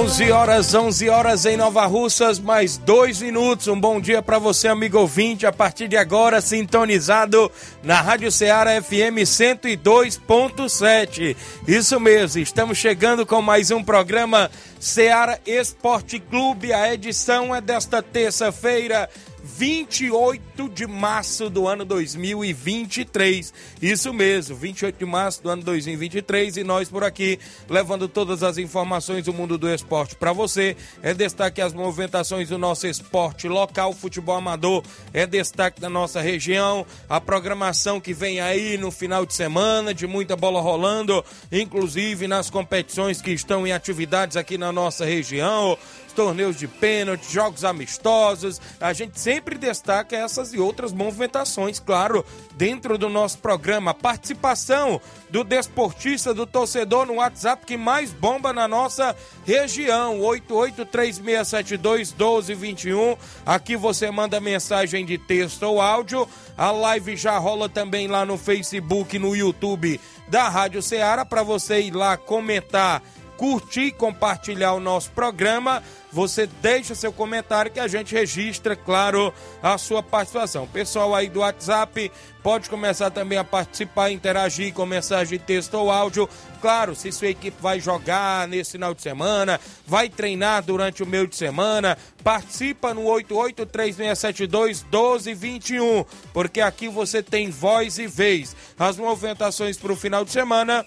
11 horas, 11 horas em Nova Russas, mais dois minutos. Um bom dia para você, amigo ouvinte. A partir de agora, sintonizado na Rádio Ceará FM 102.7. Isso mesmo, estamos chegando com mais um programa Ceará Esporte Clube. A edição é desta terça-feira, 28 de março do ano 2023. Isso mesmo, 28 de março do ano 2023 e nós por aqui levando todas as informações do mundo do esporte para você. É destaque as movimentações do nosso esporte local, futebol amador, é destaque da nossa região, a programação que vem aí no final de semana, de muita bola rolando, inclusive nas competições que estão em atividades aqui na nossa região torneios de pênalti, jogos amistosos. A gente sempre destaca essas e outras movimentações, claro, dentro do nosso programa. Participação do desportista, do torcedor no WhatsApp que mais bomba na nossa região, 8836721221. Aqui você manda mensagem de texto ou áudio. A live já rola também lá no Facebook, no YouTube da Rádio Ceará para você ir lá comentar curtir e compartilhar o nosso programa. Você deixa seu comentário que a gente registra, claro, a sua participação. Pessoal aí do WhatsApp pode começar também a participar, interagir com mensagem de texto ou áudio. Claro, se sua equipe vai jogar nesse final de semana, vai treinar durante o meio de semana, participa no 8836721221, porque aqui você tem voz e vez. As movimentações para o final de semana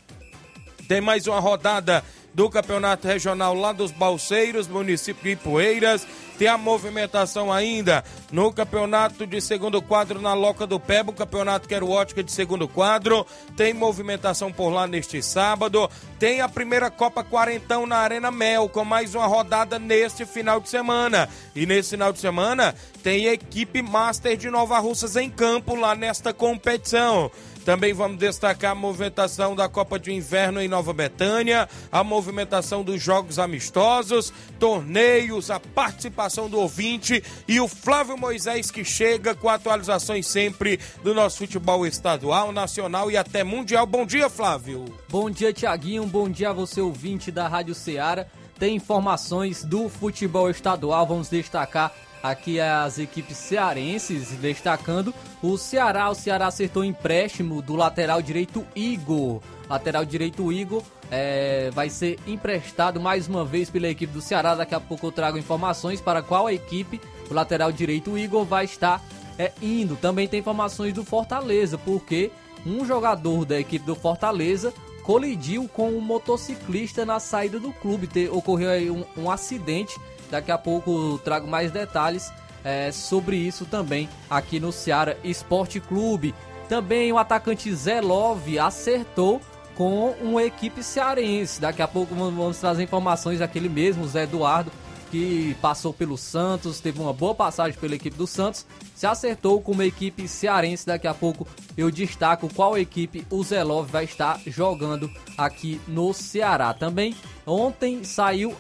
tem mais uma rodada do Campeonato Regional lá dos Balseiros, município de Ipueiras. Tem a movimentação ainda no Campeonato de Segundo Quadro na Loca do Pebo, Campeonato Quero Ótica de Segundo Quadro. Tem movimentação por lá neste sábado. Tem a primeira Copa Quarentão na Arena Mel, com mais uma rodada neste final de semana. E nesse final de semana tem equipe Master de Nova Russas em campo lá nesta competição. Também vamos destacar a movimentação da Copa de Inverno em Nova Betânia, a movimentação dos jogos amistosos, torneios, a participação do ouvinte e o Flávio Moisés que chega com atualizações sempre do nosso futebol estadual, nacional e até mundial. Bom dia, Flávio. Bom dia, Tiaguinho. Bom dia a você, ouvinte da Rádio Ceará. Tem informações do futebol estadual, vamos destacar aqui as equipes cearenses, destacando o Ceará. O Ceará acertou empréstimo do lateral direito Igor. Lateral direito Igor é, vai ser emprestado mais uma vez pela equipe do Ceará. Daqui a pouco eu trago informações para qual equipe o lateral direito Igor vai estar é, indo. Também tem informações do Fortaleza, porque um jogador da equipe do Fortaleza colidiu com um motociclista na saída do clube. Te, ocorreu um, um acidente Daqui a pouco trago mais detalhes é, sobre isso também aqui no Ceará Esporte Clube. Também o atacante Zé Love acertou com uma equipe cearense. Daqui a pouco vamos trazer informações daquele mesmo, Zé Eduardo, que passou pelo Santos, teve uma boa passagem pela equipe do Santos, se acertou com uma equipe cearense. Daqui a pouco eu destaco qual equipe o Zelov vai estar jogando aqui no Ceará. Também ontem saiu,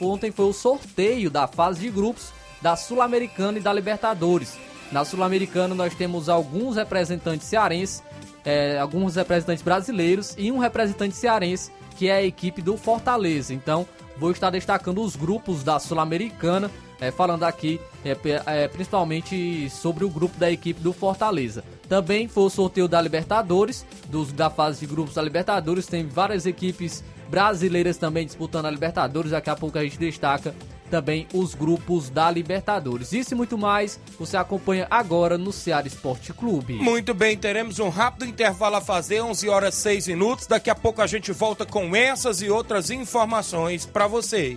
ontem foi o sorteio da fase de grupos da Sul-Americana e da Libertadores. Na Sul-Americana nós temos alguns representantes cearenses, é, alguns representantes brasileiros e um representante cearense que é a equipe do Fortaleza. Então vou estar destacando os grupos da Sul-Americana, é, falando aqui é, é, principalmente sobre o grupo da equipe do Fortaleza. Também foi o sorteio da Libertadores, dos, da fase de grupos da Libertadores, tem várias equipes brasileiras também disputando a Libertadores. Daqui a pouco a gente destaca também os grupos da Libertadores. Isso e muito mais você acompanha agora no Ceará Esporte Clube. Muito bem, teremos um rápido intervalo a fazer, 11 horas 6 minutos. Daqui a pouco a gente volta com essas e outras informações para você.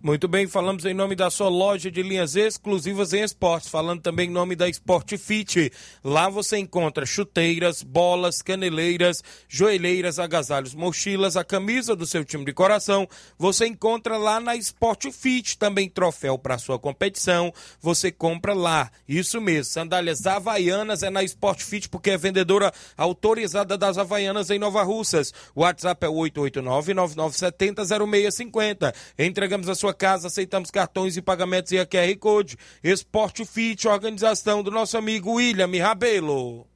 Muito bem, falamos em nome da sua loja de linhas exclusivas em esportes, falando também em nome da Sport Fit. Lá você encontra chuteiras, bolas, caneleiras, joelheiras, agasalhos, mochilas, a camisa do seu time de coração. Você encontra lá na Sport Fit, também troféu para sua competição. Você compra lá. Isso mesmo, sandálias havaianas é na Sport Fit porque é vendedora autorizada das havaianas em Nova Russas. O WhatsApp é 889 9970 0650. Entregamos a sua sua casa, aceitamos cartões e pagamentos e a QR Code. Esporte Fit, organização do nosso amigo William Rabelo.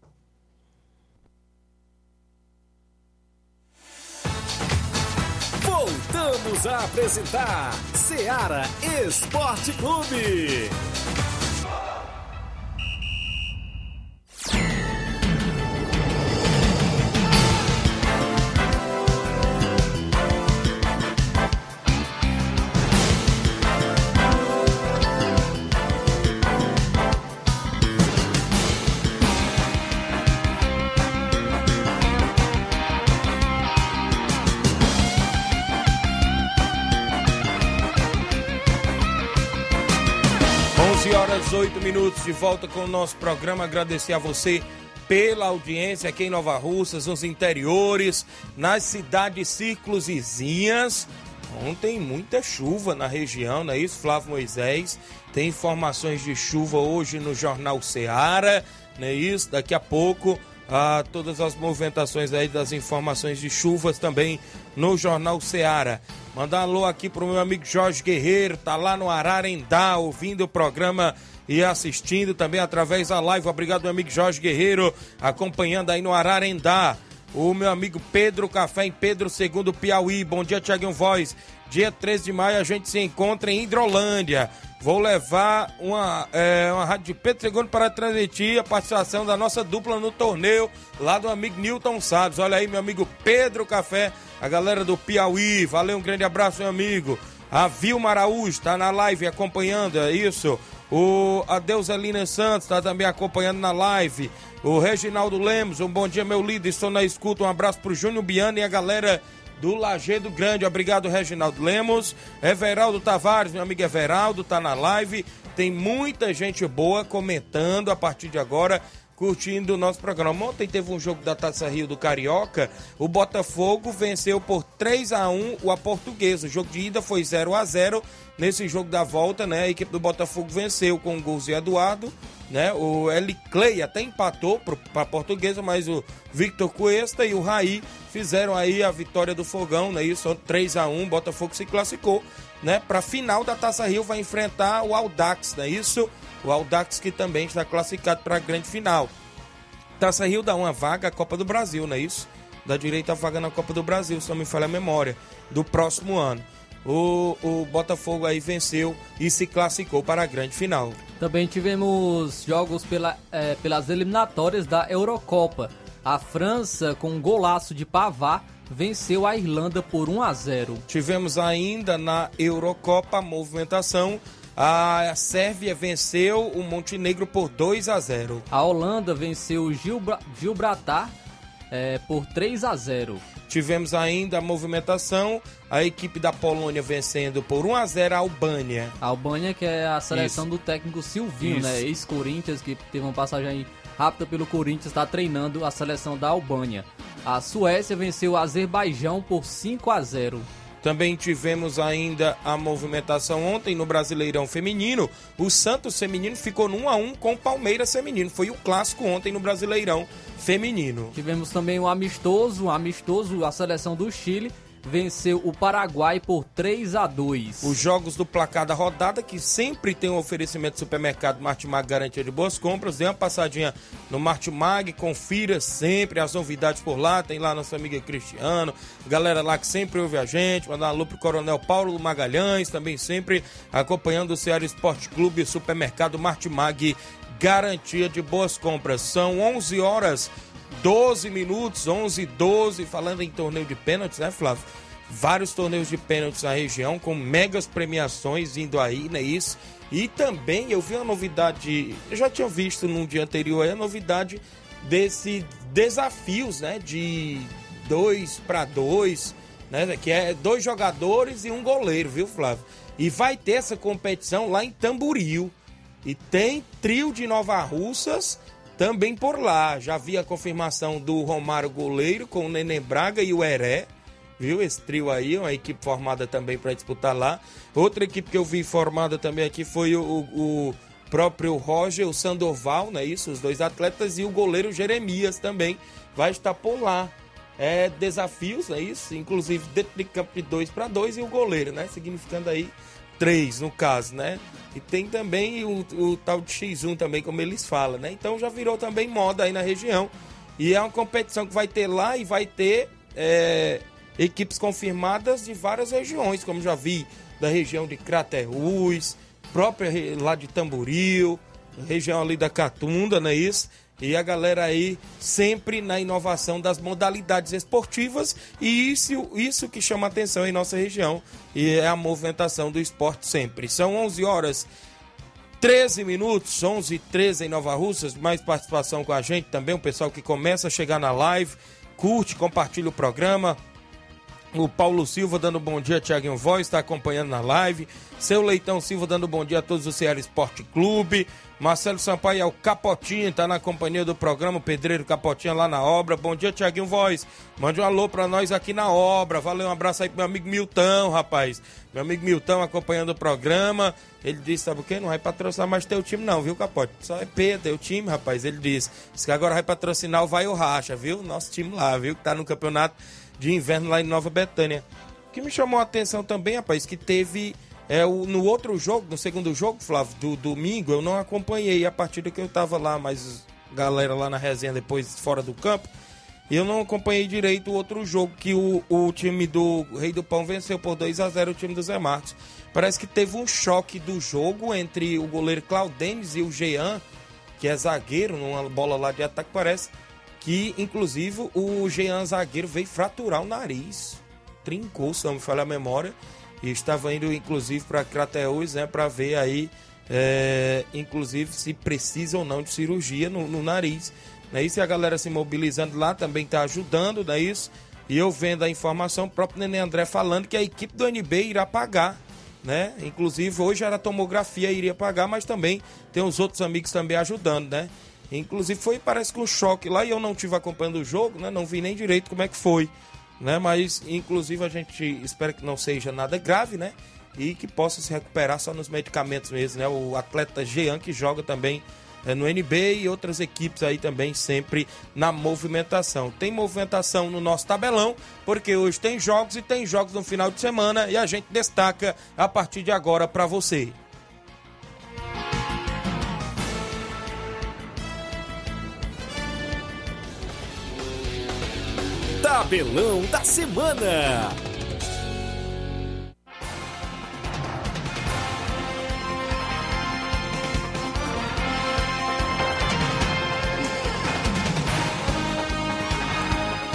Voltamos a apresentar Seara Esporte Clube. 11 horas 8 minutos de volta com o nosso programa. Agradecer a você pela audiência aqui em Nova Russas, nos interiores, nas cidades círculos vizinhas. Ontem muita chuva na região, não é isso, Flávio Moisés? Tem informações de chuva hoje no Jornal Seara, não é isso? Daqui a pouco, ah, todas as movimentações aí das informações de chuvas também no Jornal Seara. Mandar um alô aqui pro meu amigo Jorge Guerreiro, tá lá no Ararendá, ouvindo o programa e assistindo também através da live. Obrigado, meu amigo Jorge Guerreiro, acompanhando aí no Ararendá. O meu amigo Pedro Café em Pedro II Piauí. Bom dia, Tiaguinho Voz. Dia 13 de maio a gente se encontra em Hidrolândia. Vou levar uma, é, uma rádio de II para transmitir a participação da nossa dupla no torneio lá do amigo Newton Salles. Olha aí, meu amigo Pedro Café, a galera do Piauí. Valeu, um grande abraço, meu amigo. A Vilma Araújo está na live acompanhando, é isso. O Adeuselina Santos está também acompanhando na live. O Reginaldo Lemos, um bom dia, meu líder. Estou na escuta. Um abraço pro Júnior Biano e a galera do Lagedo Grande. Obrigado, Reginaldo Lemos. Everaldo Tavares, meu amigo Everaldo, tá na live. Tem muita gente boa comentando a partir de agora, curtindo o nosso programa. Ontem teve um jogo da Taça Rio do Carioca. O Botafogo venceu por 3 a 1 o a Portuguesa. O jogo de ida foi 0 a 0 Nesse jogo da volta, né, a equipe do Botafogo venceu com gols de Eduardo, né? O Eli Clay até empatou para a Portuguesa, mas o Victor Cuesta e o Raí fizeram aí a vitória do Fogão, né? Isso 3 a 1, Botafogo se classificou, né, para final da Taça Rio vai enfrentar o Audax, né? Isso, o Audax que também está classificado para a grande final. Taça Rio dá uma vaga à Copa do Brasil, não é isso? Dá direito a vaga na Copa do Brasil, se não me falha a memória, do próximo ano o, o Botafogo aí venceu e se classificou para a grande final. Também tivemos jogos pela, é, pelas eliminatórias da Eurocopa. A França, com um golaço de Pavard, venceu a Irlanda por 1 a 0. Tivemos ainda na Eurocopa a movimentação A Sérvia venceu o Montenegro por 2 a 0. A Holanda venceu o Gilbra Gilbratar é, por 3 a 0. Tivemos ainda a movimentação, a equipe da Polônia vencendo por 1 a 0 a Albânia. A Albânia que é a seleção Isso. do técnico Silvinho, Isso. né? Ex-Corinthians, que teve uma passagem rápida pelo Corinthians, está treinando a seleção da Albânia. A Suécia venceu o Azerbaijão por 5 a 0. Também tivemos ainda a movimentação ontem no Brasileirão Feminino. O Santos Feminino ficou no 1 a 1 com o Palmeiras Feminino. Foi o clássico ontem no Brasileirão Feminino. Tivemos também o amistoso, o amistoso, a seleção do Chile venceu o Paraguai por 3 a 2. Os jogos do placar da rodada, que sempre tem um oferecimento do supermercado Martimag Garantia de Boas Compras. Dê uma passadinha no Martimag, confira sempre as novidades por lá. Tem lá nossa amiga Cristiano, galera lá que sempre ouve a gente. Mandar um alô pro Coronel Paulo Magalhães, também sempre acompanhando o Ceará Esporte Clube, supermercado Martimag Garantia de Boas Compras. São 11 horas 12 minutos, 11 12, falando em torneio de pênaltis, né, Flávio? Vários torneios de pênaltis na região, com megas premiações indo aí, né? Isso. E também eu vi uma novidade, eu já tinha visto num dia anterior a novidade desse desafios, né? De dois para dois, né? Que é dois jogadores e um goleiro, viu, Flávio? E vai ter essa competição lá em Tamboril. E tem trio de Nova Russas também por lá. Já vi a confirmação do Romário Goleiro com o Neném Braga e o Heré. Viu? Esse trio aí, uma equipe formada também para disputar lá. Outra equipe que eu vi formada também aqui foi o, o próprio Roger, o Sandoval, não é isso? Os dois atletas e o goleiro Jeremias também vai estar por lá. É desafios, é isso? Inclusive dentro de campo de 2 para 2 e o goleiro, né? Significando aí três no caso, né? E tem também o, o tal de X1 também, como eles falam, né? Então já virou também moda aí na região. E é uma competição que vai ter lá e vai ter é, equipes confirmadas de várias regiões, como já vi da região de Craterus, própria lá de Tamboril, região ali da Catunda, não é isso? E a galera aí sempre na inovação das modalidades esportivas e isso, isso que chama atenção em nossa região e é a movimentação do esporte sempre. São 11 horas 13 minutos, 11 e 13 em Nova Russas, mais participação com a gente também, o pessoal que começa a chegar na live, curte, compartilha o programa, o Paulo Silva dando bom dia, Tiaguinho Voz, está acompanhando na live. Seu Leitão Silva dando bom dia a todos do Ceará Esporte Clube. Marcelo Sampaio é o Capotinho, está na companhia do programa, Pedreiro Capotinho lá na obra. Bom dia, Tiaguinho Voz. Mande um alô para nós aqui na obra. Valeu, um abraço aí pro meu amigo Milton, rapaz. Meu amigo Milton acompanhando o programa. Ele disse, sabe o quê? Não vai patrocinar mais teu time não, viu, Capote? Só é P, teu time, rapaz. Ele disse. Diz que agora vai patrocinar o Vai o Racha, viu? Nosso time lá, viu? Que tá no campeonato de inverno lá em Nova Betânia. O que me chamou a atenção também, rapaz, que teve é, o, no outro jogo, no segundo jogo, Flávio, do domingo, eu não acompanhei a partida que eu tava lá, mas galera lá na resenha depois fora do campo. Eu não acompanhei direito o outro jogo que o, o time do Rei do Pão venceu por 2 a 0 o time do Zé Marcos. Parece que teve um choque do jogo entre o goleiro Claudenes e o Jean, que é zagueiro, numa bola lá de ataque, parece que inclusive o Jean zagueiro veio fraturar o nariz, trincou, se não me falha a memória, e estava indo inclusive para Crateus, né, para ver aí, é, inclusive se precisa ou não de cirurgia no, no nariz. Né? Isso e a galera se mobilizando lá também está ajudando, é isso? E eu vendo a informação, o próprio Nenê André falando que a equipe do NB irá pagar, né? Inclusive hoje era tomografia iria pagar, mas também tem os outros amigos também ajudando, né? Inclusive foi, parece que um choque lá e eu não tive acompanhando o jogo, né? Não vi nem direito como é que foi, né? Mas inclusive a gente espera que não seja nada grave, né? E que possa se recuperar só nos medicamentos mesmo, né? O atleta Jean que joga também é, no NB e outras equipes aí também sempre na movimentação. Tem movimentação no nosso tabelão, porque hoje tem jogos e tem jogos no final de semana e a gente destaca a partir de agora para você. Tabelão da Semana.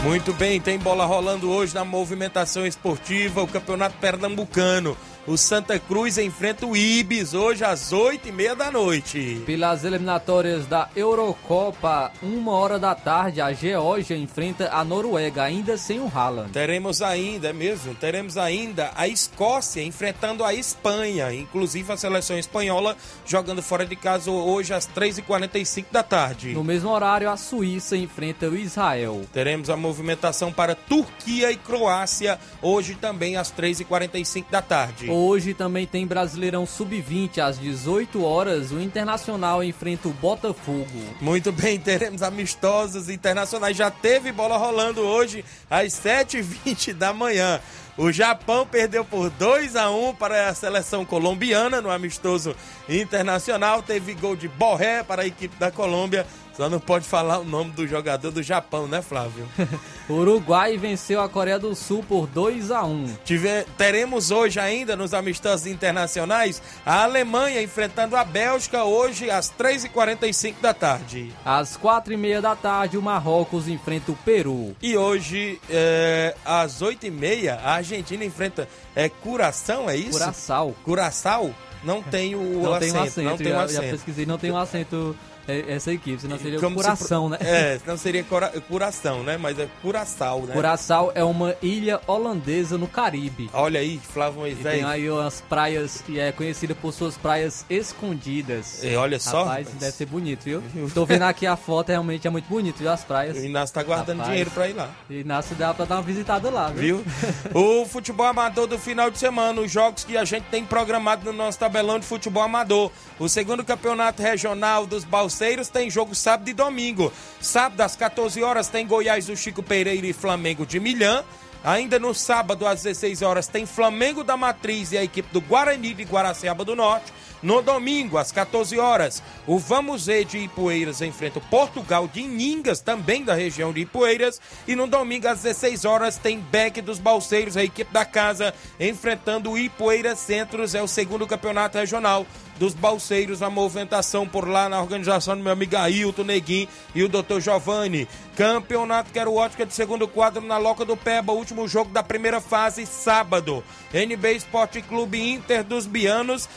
Muito bem, tem bola rolando hoje na movimentação esportiva, o Campeonato Pernambucano. O Santa Cruz enfrenta o Ibis hoje às 8 e meia da noite. Pelas eliminatórias da Eurocopa, uma hora da tarde, a Geórgia enfrenta a Noruega, ainda sem o Haaland. Teremos ainda, é mesmo, teremos ainda a Escócia enfrentando a Espanha, inclusive a seleção espanhola jogando fora de casa hoje às 3h45 da tarde. No mesmo horário, a Suíça enfrenta o Israel. Teremos a movimentação para Turquia e Croácia hoje também às 3h45 da tarde. Hoje também tem Brasileirão Sub-20 às 18 horas. O Internacional enfrenta o Botafogo. Muito bem, teremos amistosos internacionais. Já teve bola rolando hoje às 7h20 da manhã. O Japão perdeu por 2 a 1 para a seleção colombiana no amistoso internacional. Teve gol de Borré para a equipe da Colômbia. Só não pode falar o nome do jogador do Japão, né, Flávio? o Uruguai venceu a Coreia do Sul por 2 a 1. Tive, teremos hoje ainda nos amistosos internacionais a Alemanha enfrentando a Bélgica hoje às 3h45 da tarde. Às 4h30 da tarde o Marrocos enfrenta o Peru. E hoje é, às 8h30 a Argentina enfrenta é, Curação, é isso? Curaçao. Curaçao? Não tem o não acento. Tem um acento. Não tem um acento. Já pesquisei, não tem um acento essa equipe, senão seria Como Curação, se, né? É, senão seria cora, Curação, né? Mas é Curaçao, né? Curaçao é uma ilha holandesa no Caribe. Olha aí, Flávio Moisés. tem aí umas praias que é conhecida por suas praias escondidas. E olha só. Rapaz, deve ser bonito, viu? Tô vendo aqui a foto, realmente é muito bonito, viu? As praias. O Inácio tá guardando rapaz, dinheiro pra ir lá. Inácio dá pra dar uma visitada lá, viu? viu? o futebol amador do final de semana, os jogos que a gente tem programado no nosso tabelão de futebol amador. O segundo campeonato regional dos Balseiros tem jogo sábado e domingo. Sábado às 14 horas tem Goiás do Chico Pereira e Flamengo de Milhã. Ainda no sábado às 16 horas tem Flamengo da Matriz e a equipe do Guarani de Guaraciaba do Norte. No domingo, às 14 horas, o Vamos Ver de Ipueiras enfrenta o Portugal de Ningas, também da região de Ipueiras. E no domingo, às 16 horas, tem Beck dos Balseiros, a equipe da casa, enfrentando o Ipueiras Centros. É o segundo campeonato regional dos balseiros, a movimentação por lá na organização do meu amigo Ailton Neguim e o Dr. Giovanni. Campeonato Quero Ótica de segundo quadro na Loca do Peba, último jogo da primeira fase, sábado. NB Esporte Clube Inter dos Bianos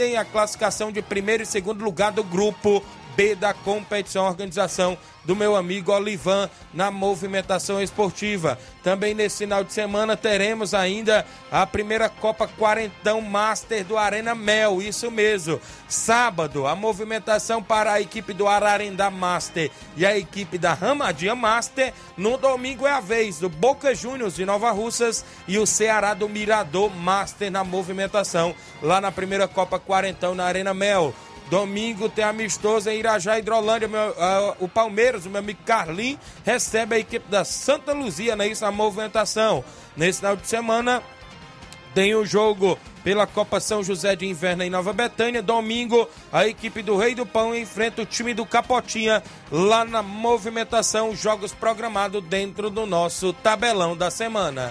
decidem a classificação de primeiro e segundo lugar do grupo Da competição, organização do meu amigo Olivan na movimentação esportiva. Também nesse final de semana teremos ainda a primeira Copa Quarentão Master do Arena Mel, isso mesmo. Sábado, a movimentação para a equipe do Ararendá Master e a equipe da Ramadinha Master. No domingo é a vez do Boca Juniors de Nova Russas e o Ceará do Mirador Master na movimentação lá na primeira Copa Quarentão na Arena Mel. Domingo tem amistoso em Irajá, Hidrolândia. Meu, uh, o Palmeiras, o meu amigo Carlinhos, recebe a equipe da Santa Luzia, né? Isso, a movimentação. Nesse final de semana tem o jogo pela Copa São José de Inverno em Nova Betânia. Domingo, a equipe do Rei do Pão enfrenta o time do Capotinha lá na movimentação. Jogos programados dentro do nosso tabelão da semana.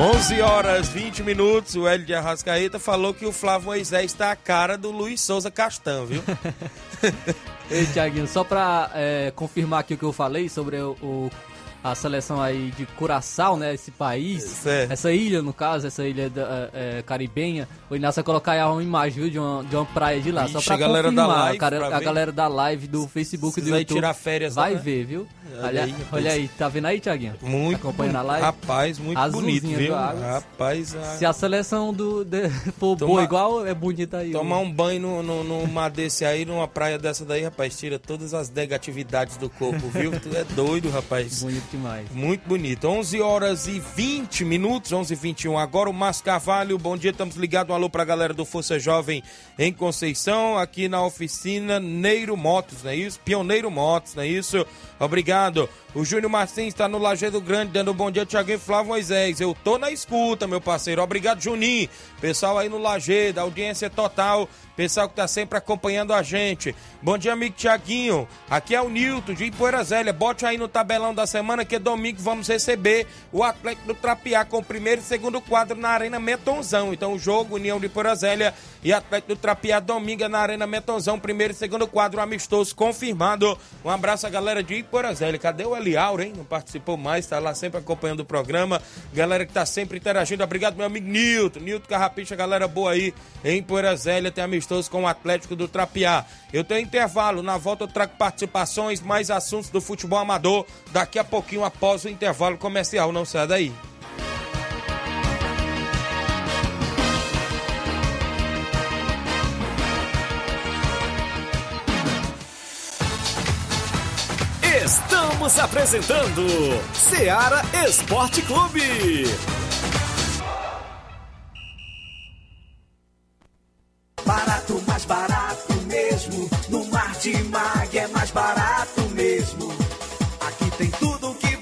11 horas 20 minutos, o Hélio de Arrascaeta falou que o Flávio Moisés está a cara do Luiz Souza Castan, viu? Ei, Tiaguinho, só para é, confirmar aqui o que eu falei sobre o, o a seleção aí de Curaçao, né? Esse país, certo. essa ilha, no caso, essa ilha da, é, caribenha. O Inácio colocar aí uma imagem viu, de, uma, de uma praia de lá. Ixi, só pra a galera confirmar, da live, a, a galera da live do Facebook Precisa do YouTube. tirar férias Vai lá, né? ver, viu? Olha Olha, aí, olha aí, tá vendo aí, Tiaguinho? Muito Acompanhando a live? Rapaz, muito Azulzinha bonito, viu? Rapaz, a... Se a seleção do, de, for Toma- boa igual, é bonita aí. tomar ó. um banho no, no, numa desse aí, numa praia dessa daí, rapaz, tira todas as negatividades do corpo, viu? Tu é doido, rapaz. Bonito demais. Muito bonito. 11 horas e 20 minutos, 11 e 21 Agora o Márcio Carvalho, bom dia, estamos ligados. Um alô pra galera do Força Jovem em Conceição, aqui na oficina Neiro Motos, não é isso? Pioneiro Motos, não é isso? Obrigado. O Júnior Martins está no Lajeado Grande, dando um bom dia, Tiaguinho Flávio Moisés. Eu tô na escuta, meu parceiro. Obrigado, Juninho. Pessoal aí no Lajeado, audiência total. Pessoal que tá sempre acompanhando a gente. Bom dia, amigo Tiaguinho. Aqui é o Nilton de Ipoeira Zélia. Bote aí no tabelão da semana que domingo vamos receber o Atlético do Trapiá com o primeiro e segundo quadro na Arena Metonzão. Então o jogo União de Ipoeira Zélia e Atlético do Trapiá domingo é na Arena Metonzão, primeiro e segundo quadro amistoso confirmado. Um abraço à galera de Ipoeira Zélia. Cadê o Eliauro, hein? Não participou mais, tá lá sempre acompanhando o programa. Galera que tá sempre interagindo. Obrigado, meu amigo Nilton. Nilton Carrapicha, galera boa aí em Poeira Zélia. Tem amistoso com o Atlético do Trapiá. Eu tenho intervalo. Na volta eu trago participações, mais assuntos do futebol amador. Daqui a pouquinho, após o intervalo comercial. Não sai daí. Estamos apresentando Seara Esporte Clube. Barato, mais barato mesmo. No Martimag é mais barato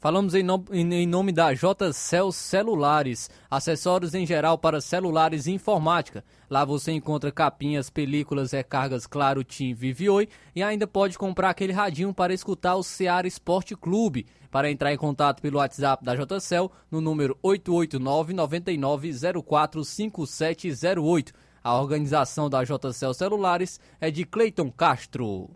Falamos em, no- em- em nome da JCL Celulares, acessórios em geral para celulares e informática. Lá você encontra capinhas, películas, recargas Claro, TIM, Vive Oi e ainda pode comprar aquele radinho para escutar o Seara Esporte Clube. Para entrar em contato pelo WhatsApp da JCL no número 889 9904 5708. A organização da JCL Celulares é de Cleiton Castro.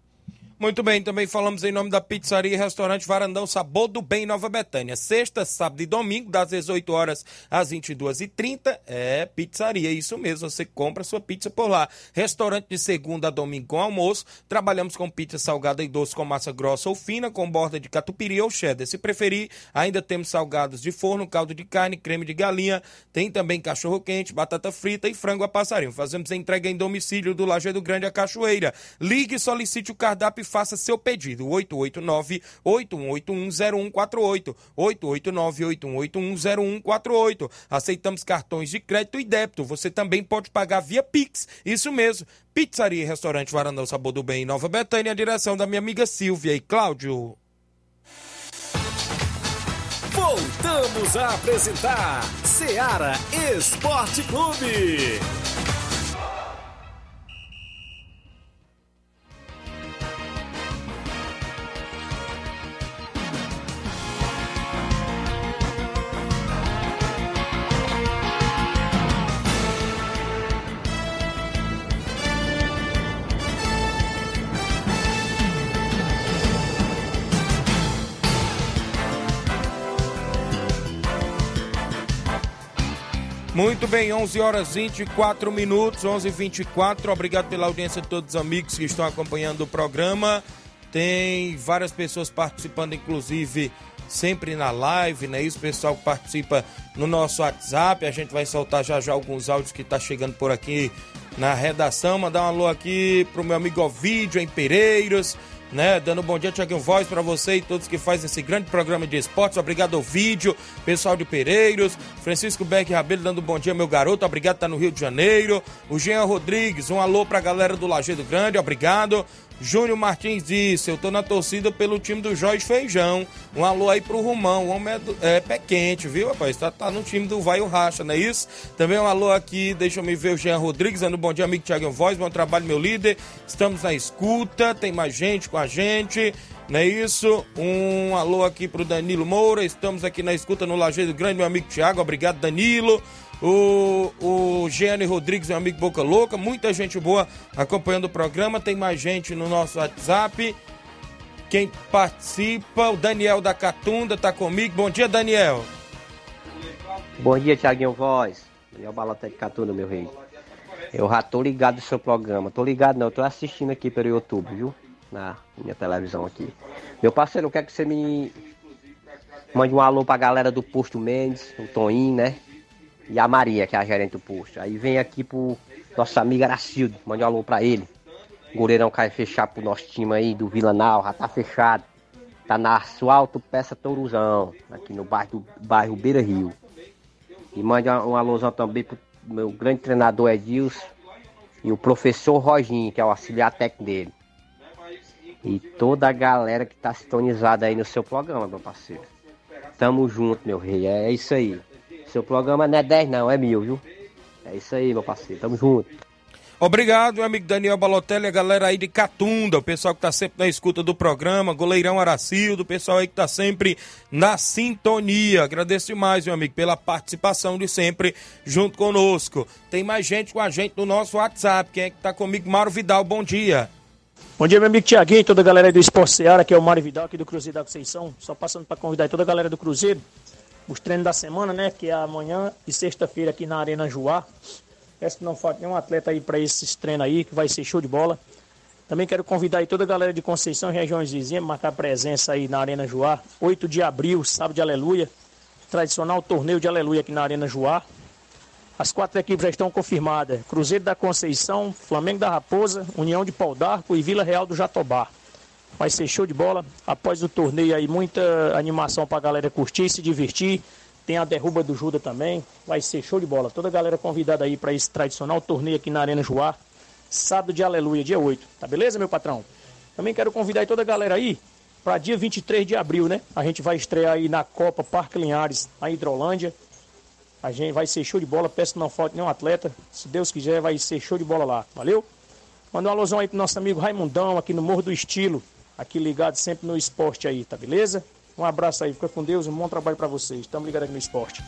Muito bem, também falamos em nome da Pizzaria e Restaurante Varandão Sabor do Bem Nova Betânia. Sexta, sábado e domingo, das 18 horas às 22h30, é pizzaria, isso mesmo, você compra sua pizza por lá. Restaurante de segunda a domingo com almoço, trabalhamos com pizza salgada e doce com massa grossa ou fina, com borda de catupiry ou cheddar. Se preferir, ainda temos salgados de forno, caldo de carne, creme de galinha, tem também cachorro quente, batata frita e frango a passarinho. Fazemos entrega em domicílio do Lajeado Grande a Cachoeira. Ligue e solicite o cardápio faça seu pedido. 889-8181-0148. 889-8181-0148. Aceitamos cartões de crédito e débito. Você também pode pagar via Pix. Isso mesmo. Pizzaria e Restaurante Varandão Sabor do Bem em Nova Betânia, a direção da minha amiga Silvia e Cláudio. Voltamos a apresentar Seara Esporte Clube. Muito bem, 11 horas 24 minutos, 11 h 24 Obrigado pela audiência de todos os amigos que estão acompanhando o programa. Tem várias pessoas participando, inclusive sempre na live, né? Isso, pessoal que participa no nosso WhatsApp. A gente vai soltar já já alguns áudios que tá chegando por aqui na redação. Mandar um alô aqui pro meu amigo Ovidio em Pereiros né? Dando um bom dia, Tiaguinho Voz, para você e todos que fazem esse grande programa de esportes. Obrigado ao vídeo, pessoal de Pereiros, Francisco Beck Rabelo dando um bom dia, meu garoto. Obrigado, tá no Rio de Janeiro. O Jean Rodrigues, um alô pra galera do Lajeado Grande, obrigado. Júnior Martins disse: Eu tô na torcida pelo time do Jorge Feijão. Um alô aí pro Rumão. O homem é, do- é pé quente, viu, rapaz? Tá, tá no time do Vai o Racha, não é isso? Também um alô aqui, deixa eu me ver o Jean Rodrigues, dando bom dia, amigo Thiago Voz. Bom trabalho, meu líder. Estamos na escuta, tem mais gente com a gente. Não é isso? Um alô aqui pro Danilo Moura. Estamos aqui na escuta no Lajeado Grande, meu amigo Thiago. Obrigado, Danilo. O, o Gianni Rodrigues, meu amigo Boca Louca, muita gente boa acompanhando o programa. Tem mais gente no nosso WhatsApp. Quem participa, o Daniel da Catunda tá comigo. Bom dia, Daniel. Bom dia, Tiaguinho Voz. Daniel Balota de Catunda, meu rei. Eu já tô ligado no seu programa. Tô ligado não, tô assistindo aqui pelo YouTube, viu? Na minha televisão aqui. Meu parceiro, eu quero que você me mande um alô pra galera do Posto Mendes, o Toninho, né? E a Maria, que é a gerente do posto. Aí vem aqui pro nosso amigo Aracildo, mande um alô pra ele. O goleirão cai fechar pro nosso time aí do Vila Nau, já tá fechado. Tá na Asfalto Peça Touruzão, aqui no bairro, bairro Beira Rio. E mande um alusão também pro meu grande treinador Edilson e o professor Roginho, que é o auxiliar técnico dele. E toda a galera que tá sintonizada aí no seu programa, meu parceiro. Tamo junto, meu rei. É isso aí. Seu programa não é 10 não, é mil, viu? É isso aí, meu parceiro. Tamo junto. Obrigado, meu amigo Daniel Balotelli, a galera aí de Catunda, o pessoal que tá sempre na escuta do programa, goleirão Aracildo, o pessoal aí que tá sempre na sintonia. Agradeço demais, meu amigo, pela participação de sempre junto conosco. Tem mais gente com a gente no nosso WhatsApp. Quem é que tá comigo? Mauro Vidal, bom dia. Bom dia, meu amigo Tiaguinho e toda a galera aí do Esporte Seara, que é o Mário Vidal aqui do Cruzeiro da Conceição. Só passando para convidar toda a galera do Cruzeiro, os treinos da semana, né? Que é amanhã e sexta-feira aqui na Arena Juá. Peço que não falta nenhum atleta aí para esses treinos aí, que vai ser show de bola. Também quero convidar aí toda a galera de Conceição regiões vizinhas, marcar presença aí na Arena Juá. 8 de abril, sábado de aleluia. Tradicional torneio de aleluia aqui na Arena Juá. As quatro equipes já estão confirmadas: Cruzeiro da Conceição, Flamengo da Raposa, União de Pau d'Arco e Vila Real do Jatobá. Vai ser show de bola. Após o torneio aí, muita animação pra galera curtir, se divertir. Tem a derruba do Juda também. Vai ser show de bola. Toda a galera convidada aí para esse tradicional torneio aqui na Arena Juá. Sábado de aleluia, dia 8. Tá beleza, meu patrão? Também quero convidar toda a galera aí para dia 23 de abril, né? A gente vai estrear aí na Copa Parque Linhares, a Hidrolândia. A gente vai ser show de bola. Peço que não falte nenhum atleta. Se Deus quiser, vai ser show de bola lá. Valeu? Manda um alusão aí pro nosso amigo Raimundão, aqui no Morro do Estilo. Aqui ligado sempre no esporte aí, tá beleza? Um abraço aí, fica com Deus, um bom trabalho para vocês. Estamos ligados aqui no esporte.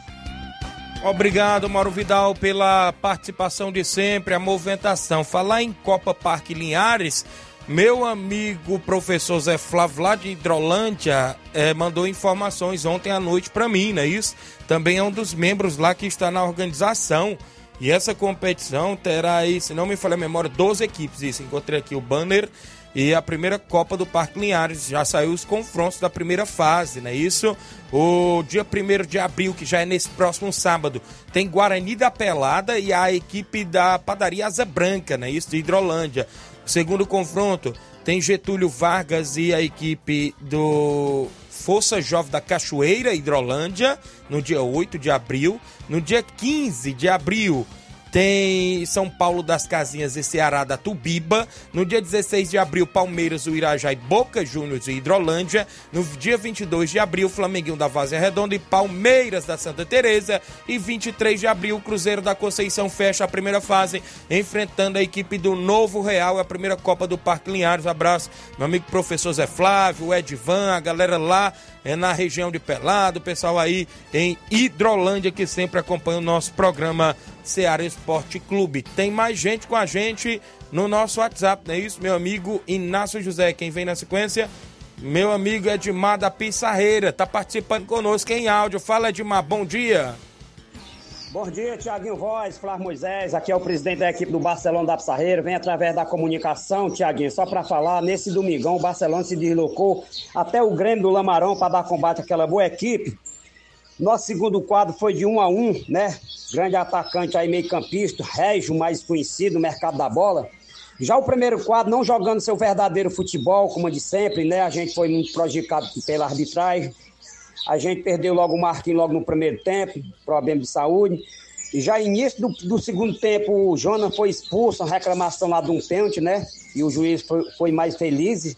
Obrigado, Mauro Vidal, pela participação de sempre, a movimentação. Falar em Copa Parque Linhares, meu amigo professor Zé Flávio, lá de Hidrolândia, eh, mandou informações ontem à noite para mim, não é isso? Também é um dos membros lá que está na organização. E essa competição terá aí, se não me falha a memória, 12 equipes. Isso, encontrei aqui o banner e a primeira Copa do Parque Linhares. Já saiu os confrontos da primeira fase, não é isso? O dia 1 de abril, que já é nesse próximo sábado, tem Guarani da Pelada e a equipe da Padaria Asa Branca, não é isso? De Hidrolândia. Segundo confronto tem Getúlio Vargas e a equipe do Força Jovem da Cachoeira, Hidrolândia, no dia 8 de abril. No dia 15 de abril, tem São Paulo das Casinhas e Ceará da Tubiba. No dia 16 de abril, Palmeiras, o Irajá e Boca Juniors e Hidrolândia. No dia 22 de abril, Flamenguinho da Vazia Redonda e Palmeiras da Santa Teresa. E 23 de abril, Cruzeiro da Conceição fecha a primeira fase, enfrentando a equipe do Novo Real, a primeira Copa do Parque Linhares. Abraço, meu amigo professor Zé Flávio, Edvan, a galera lá é na região de Pelado, o pessoal aí em Hidrolândia que sempre acompanha o nosso programa Ceará Esporte Clube. Tem mais gente com a gente no nosso WhatsApp, não é isso, meu amigo Inácio José? Quem vem na sequência? Meu amigo Edmar da Pissarreira, tá participando conosco em áudio. Fala, Edmar, bom dia. Bom dia, Tiaguinho Voz, Flávio Moisés, aqui é o presidente da equipe do Barcelona da Pissarreira, vem através da comunicação, Tiaguinho, só para falar, nesse domingão o Barcelona se deslocou até o Grêmio do Lamarão para dar combate àquela boa equipe. Nosso segundo quadro foi de um a um, né? Grande atacante aí, meio campista, Régio, mais conhecido mercado da bola. Já o primeiro quadro, não jogando seu verdadeiro futebol, como de sempre, né? A gente foi muito prejudicado pela arbitragem. A gente perdeu logo o Marquinhos logo no primeiro tempo, problema de saúde. E já início do, do segundo tempo, o Jonas foi expulso, uma reclamação lá de um pênalti, né? E o juiz foi, foi mais feliz,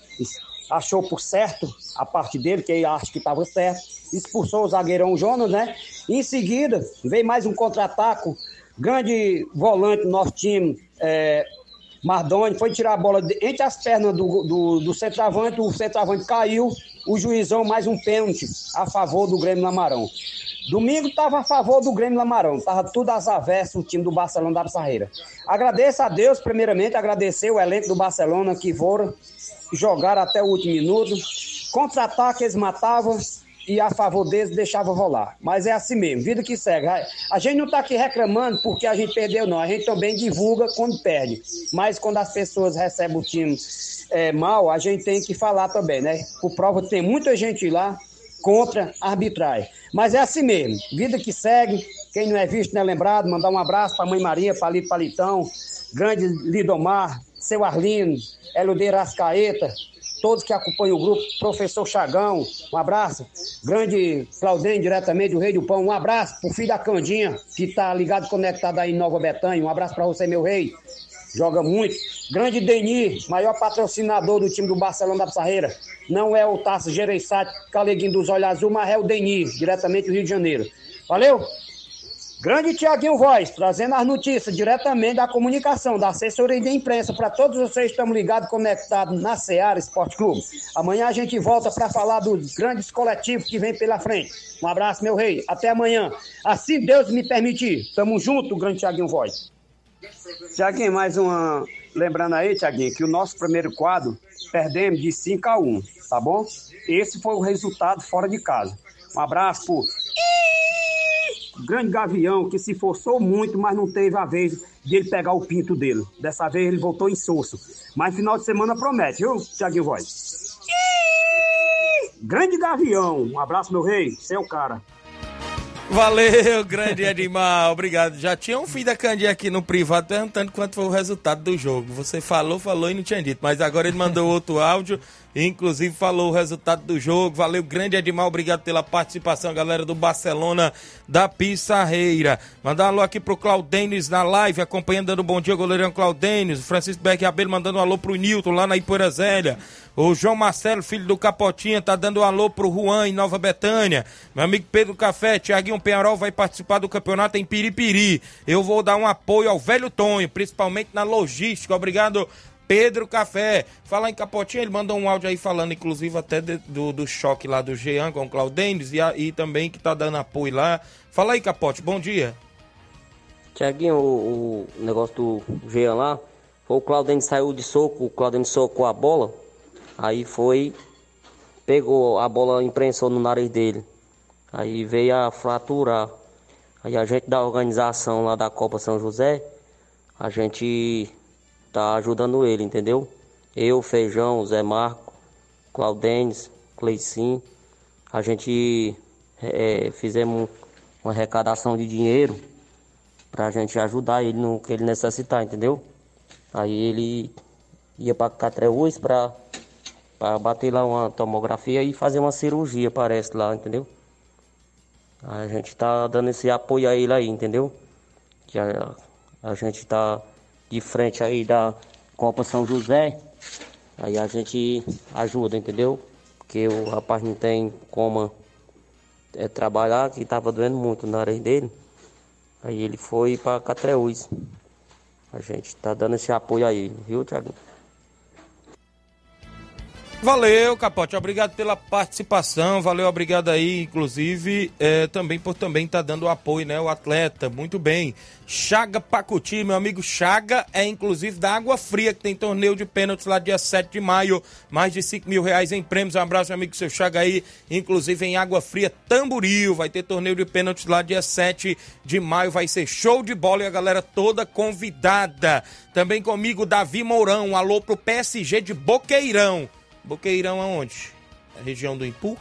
achou por certo a parte dele, que ele acha que estava certo. Expulsou o zagueirão Jonas, né? Em seguida, veio mais um contra-ataque. Grande volante do nosso time, é, Mardoni, foi tirar a bola de, entre as pernas do, do, do centroavante, o centroavante caiu, o juizão mais um pênalti a favor do Grêmio Lamarão. Domingo estava a favor do Grêmio Lamarão, estava tudo às avessas o time do Barcelona da Pissarreira. Agradeço a Deus, primeiramente, agradecer o elenco do Barcelona que foram jogar até o último minuto. Contra-ataque eles matavam e a favor deles deixava rolar. Mas é assim mesmo, vida que segue. A gente não está aqui reclamando porque a gente perdeu, não. A gente também divulga quando perde. Mas quando as pessoas recebem o time é, mal, a gente tem que falar também, né? Por prova, tem muita gente lá contra a arbitragem. Mas é assim mesmo, vida que segue. Quem não é visto não é lembrado. Mandar um abraço para a mãe Maria, Palito Palitão, grande Lidomar, seu Arlindo, Eludeira Ascaeta, todos que acompanham o grupo, professor Chagão, um abraço. Grande Claudem, diretamente do Rei do Pão, um abraço pro filho da Candinha, que tá ligado, conectado aí em Nova Betânia, um abraço para você, meu rei. Joga muito. Grande Deni, maior patrocinador do time do Barcelona da Pissarreira. Não é o Tasso Gereissati, Caleguinho dos Olhos Azul, mas é o Deni, diretamente do Rio de Janeiro. Valeu? Grande Tiaguinho Voz, trazendo as notícias diretamente da comunicação, da assessoria de imprensa, para todos vocês que estamos ligados, conectados na Seara Esporte Clube. Amanhã a gente volta para falar dos grandes coletivos que vem pela frente. Um abraço, meu rei. Até amanhã. Assim Deus me permitir. Tamo junto, grande Tiaguinho Voz. Tiaguinho, mais uma. Lembrando aí, Tiaguinho, que o nosso primeiro quadro perdemos de 5 a 1, tá bom? Esse foi o resultado fora de casa. Um abraço pro grande Gavião, que se forçou muito, mas não teve a vez de ele pegar o pinto dele. Dessa vez ele voltou em soço. Mas final de semana promete, viu, Tiaguinho Voz? Grande Gavião, um abraço, meu rei, você é o cara. Valeu, grande animal, obrigado. Já tinha um filho da Candinha aqui no privado perguntando quanto foi o resultado do jogo. Você falou, falou e não tinha dito, mas agora ele mandou outro áudio, inclusive falou o resultado do jogo. Valeu, grande animal, obrigado pela participação, galera do Barcelona da Pissarreira. Mandar um alô aqui pro Claudênis na live, acompanhando, dando bom dia, goleirão Claudênis. Francisco Beck Abelho mandando um alô pro Nilton lá na Ipoeira. O João Marcelo, filho do Capotinha, tá dando um alô pro Juan em Nova Betânia. Meu amigo Pedro Café, Tiaguinho Penharol vai participar do campeonato em Piripiri. Eu vou dar um apoio ao velho Tonho, principalmente na logística. Obrigado, Pedro Café. Falar em Capotinha, ele mandou um áudio aí falando, inclusive, até de, do, do choque lá do Jean com o Claudênis e, e também que tá dando apoio lá. Fala aí, Capote, bom dia. Tiaguinho, o, o negócio do Jean lá, o Claudênio saiu de soco, o Claudênio socou a bola, aí foi, pegou a bola, imprensou no nariz dele, aí veio a fraturar. Aí a gente da organização lá da Copa São José, a gente tá ajudando ele, entendeu? Eu, Feijão, Zé Marco, Claudênis, Cleicim, a gente eh, fizemos uma arrecadação de dinheiro pra gente ajudar ele no que ele necessitar, entendeu? Aí ele ia pra Catreús pra, pra bater lá uma tomografia e fazer uma cirurgia, parece lá, entendeu? A gente tá dando esse apoio a ele aí, entendeu? Que a, a gente tá de frente aí da Copa São José, aí a gente ajuda, entendeu? Porque o rapaz não tem como é, trabalhar, que tava doendo muito na nariz dele. Aí ele foi para Catreús. A gente tá dando esse apoio aí, viu, Thiago? Valeu, Capote. Obrigado pela participação. Valeu, obrigado aí, inclusive, é, também por também estar dando apoio, né? O atleta. Muito bem. Chaga Pacuti, meu amigo Chaga, é inclusive da Água Fria, que tem torneio de pênaltis lá dia 7 de maio. Mais de 5 mil reais em prêmios. Um abraço, meu amigo seu Chaga aí. Inclusive em Água Fria, Tamboril. Vai ter torneio de pênaltis lá dia 7 de maio. Vai ser show de bola e a galera toda convidada. Também comigo, Davi Mourão. Alô pro PSG de Boqueirão. Boqueirão aonde? A região do Impu?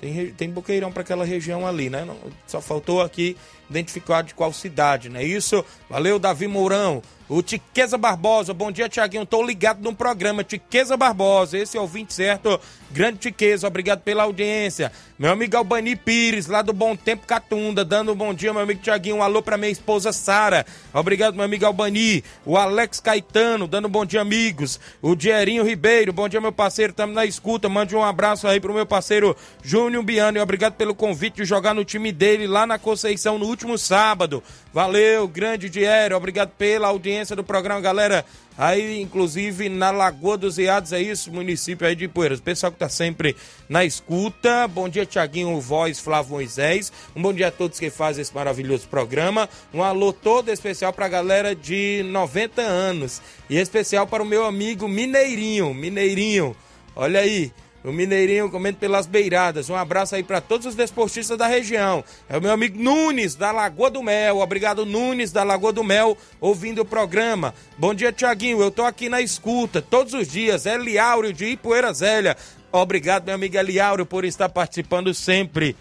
Tem, tem boqueirão para aquela região ali, né? Só faltou aqui identificar de qual cidade, não é isso? Valeu, Davi Mourão. O Tiqueza Barbosa, bom dia, Tiaguinho. Tô ligado no programa Tiqueza Barbosa. Esse é o 20 certo. Grande Tiqueza, obrigado pela audiência. Meu amigo Albani Pires, lá do Bom Tempo Catunda, dando um bom dia, meu amigo Tiaguinho. Um alô pra minha esposa Sara. Obrigado, meu amigo Albani. O Alex Caetano, dando um bom dia, amigos. O Dierinho Ribeiro, bom dia, meu parceiro. Tamo na escuta. Mande um abraço aí pro meu parceiro Júnior Biano. E obrigado pelo convite de jogar no time dele lá na Conceição no último sábado. Valeu, grande Diério. Obrigado pela audiência audiência do programa, galera. Aí, inclusive, na Lagoa dos Iados, é isso, município aí de Poeiras. Pessoal que tá sempre na escuta. Bom dia, Tiaguinho Voz, Flávio Moisés. Um bom dia a todos que fazem esse maravilhoso programa. Um alô todo especial pra galera de 90 anos. E especial para o meu amigo Mineirinho. Mineirinho, olha aí. O Mineirinho comendo pelas beiradas. Um abraço aí para todos os desportistas da região. É o meu amigo Nunes, da Lagoa do Mel. Obrigado, Nunes, da Lagoa do Mel, ouvindo o programa. Bom dia, Tiaguinho. Eu tô aqui na escuta todos os dias. É Liáurio de Ipueira Zélia. Obrigado, meu amigo Eliáurio, por estar participando sempre.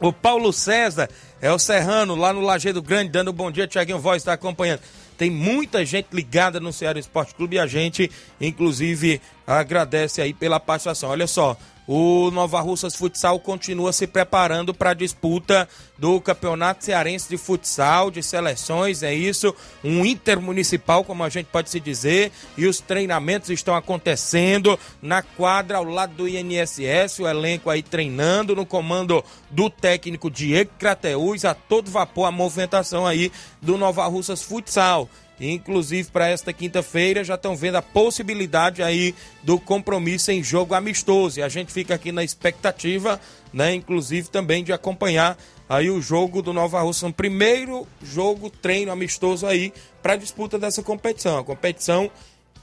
O Paulo César é o Serrano, lá no Lajeado Grande, dando bom dia, Tiaguinho Voz está acompanhando. Tem muita gente ligada no Ceará Esporte Clube e a gente, inclusive, agradece aí pela participação. Olha só, o Nova Russas Futsal continua se preparando para a disputa do Campeonato Cearense de Futsal, de seleções, é isso, um intermunicipal, como a gente pode se dizer, e os treinamentos estão acontecendo na quadra ao lado do INSS, o elenco aí treinando no comando do técnico Diego Crateus, a todo vapor a movimentação aí do Nova Russas Futsal. Inclusive, para esta quinta-feira, já estão vendo a possibilidade aí do compromisso em jogo amistoso. E a gente fica aqui na expectativa, né? Inclusive também de acompanhar aí o jogo do Nova Russa, primeiro jogo treino amistoso aí para disputa dessa competição. A competição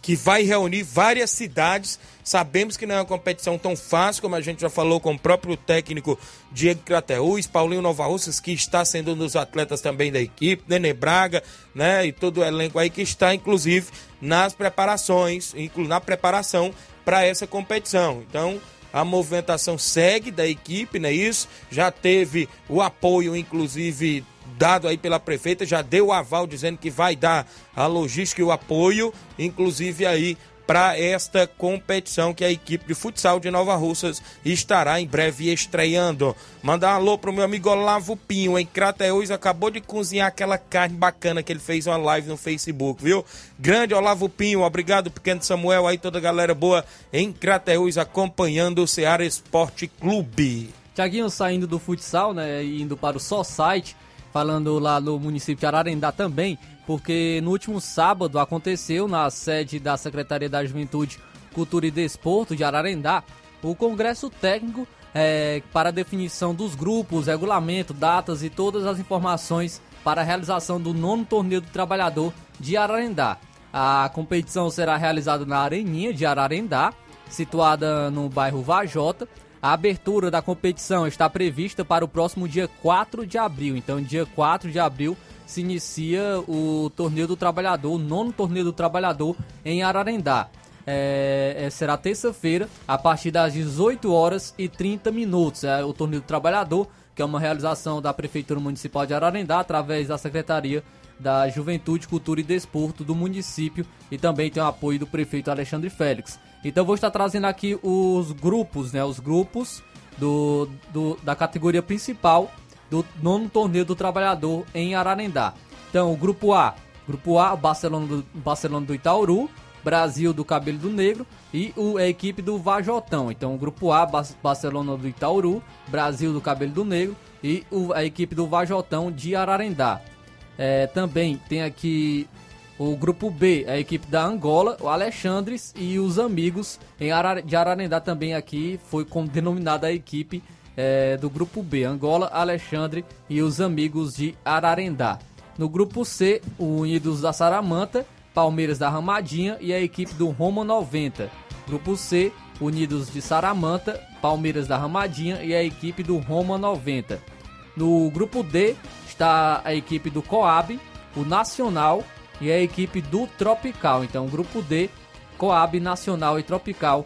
que vai reunir várias cidades. Sabemos que não é uma competição tão fácil, como a gente já falou com o próprio técnico Diego Crateus, Paulinho Nova Russas, que está sendo um dos atletas também da equipe, Nenê Braga, né? E todo o elenco aí que está, inclusive, nas preparações, na preparação para essa competição. Então, a movimentação segue da equipe, não é isso? Já teve o apoio, inclusive, dado aí pela prefeita, já deu o aval dizendo que vai dar a logística e o apoio, inclusive aí para esta competição que a equipe de futsal de Nova Russas estará em breve estreando. Mandar um alô pro meu amigo Olavo Pinho, em Crateús, acabou de cozinhar aquela carne bacana que ele fez uma live no Facebook, viu? Grande Olavo Pinho, obrigado, pequeno Samuel, aí toda a galera boa em Crateús acompanhando o Ceará Esporte Clube. Tiaguinho saindo do futsal, né, indo para o Só Site, falando lá no município de Ararendá também, porque no último sábado aconteceu na sede da Secretaria da Juventude, Cultura e Desporto de Ararendá o congresso técnico é, para definição dos grupos, regulamento, datas e todas as informações para a realização do nono torneio do trabalhador de Ararendá. A competição será realizada na Areninha de Ararendá, situada no bairro Vajota, a abertura da competição está prevista para o próximo dia 4 de abril. Então, dia 4 de abril se inicia o Torneio do Trabalhador, o nono Torneio do Trabalhador em Ararendá. É, é, será terça-feira, a partir das 18 horas e 30 minutos. É o Torneio do Trabalhador, que é uma realização da Prefeitura Municipal de Ararendá, através da Secretaria da Juventude, Cultura e Desporto do município e também tem o apoio do prefeito Alexandre Félix. Então vou estar trazendo aqui os grupos, né? Os grupos do, do da categoria principal do nono torneio do trabalhador em Ararendá. Então, o grupo A, grupo A, Barcelona do, Barcelona do Itauru, Brasil do Cabelo do Negro e o, a equipe do Vajotão. Então, o grupo A, Barcelona do Itauru, Brasil do Cabelo do Negro e o, a equipe do Vajotão de Ararendá. É, também tem aqui o grupo B, a equipe da Angola, o Alexandres e os amigos em Arar de Ararendá também aqui foi denominada a equipe é, do grupo B, Angola, Alexandre e os amigos de Ararendá. No grupo C, o Unidos da Saramanta, Palmeiras da Ramadinha e a equipe do Roma 90. Grupo C, Unidos de Saramanta, Palmeiras da Ramadinha e a equipe do Roma 90. No grupo D está a equipe do Coab, o Nacional e a equipe do Tropical. Então, grupo D, Coab, Nacional e Tropical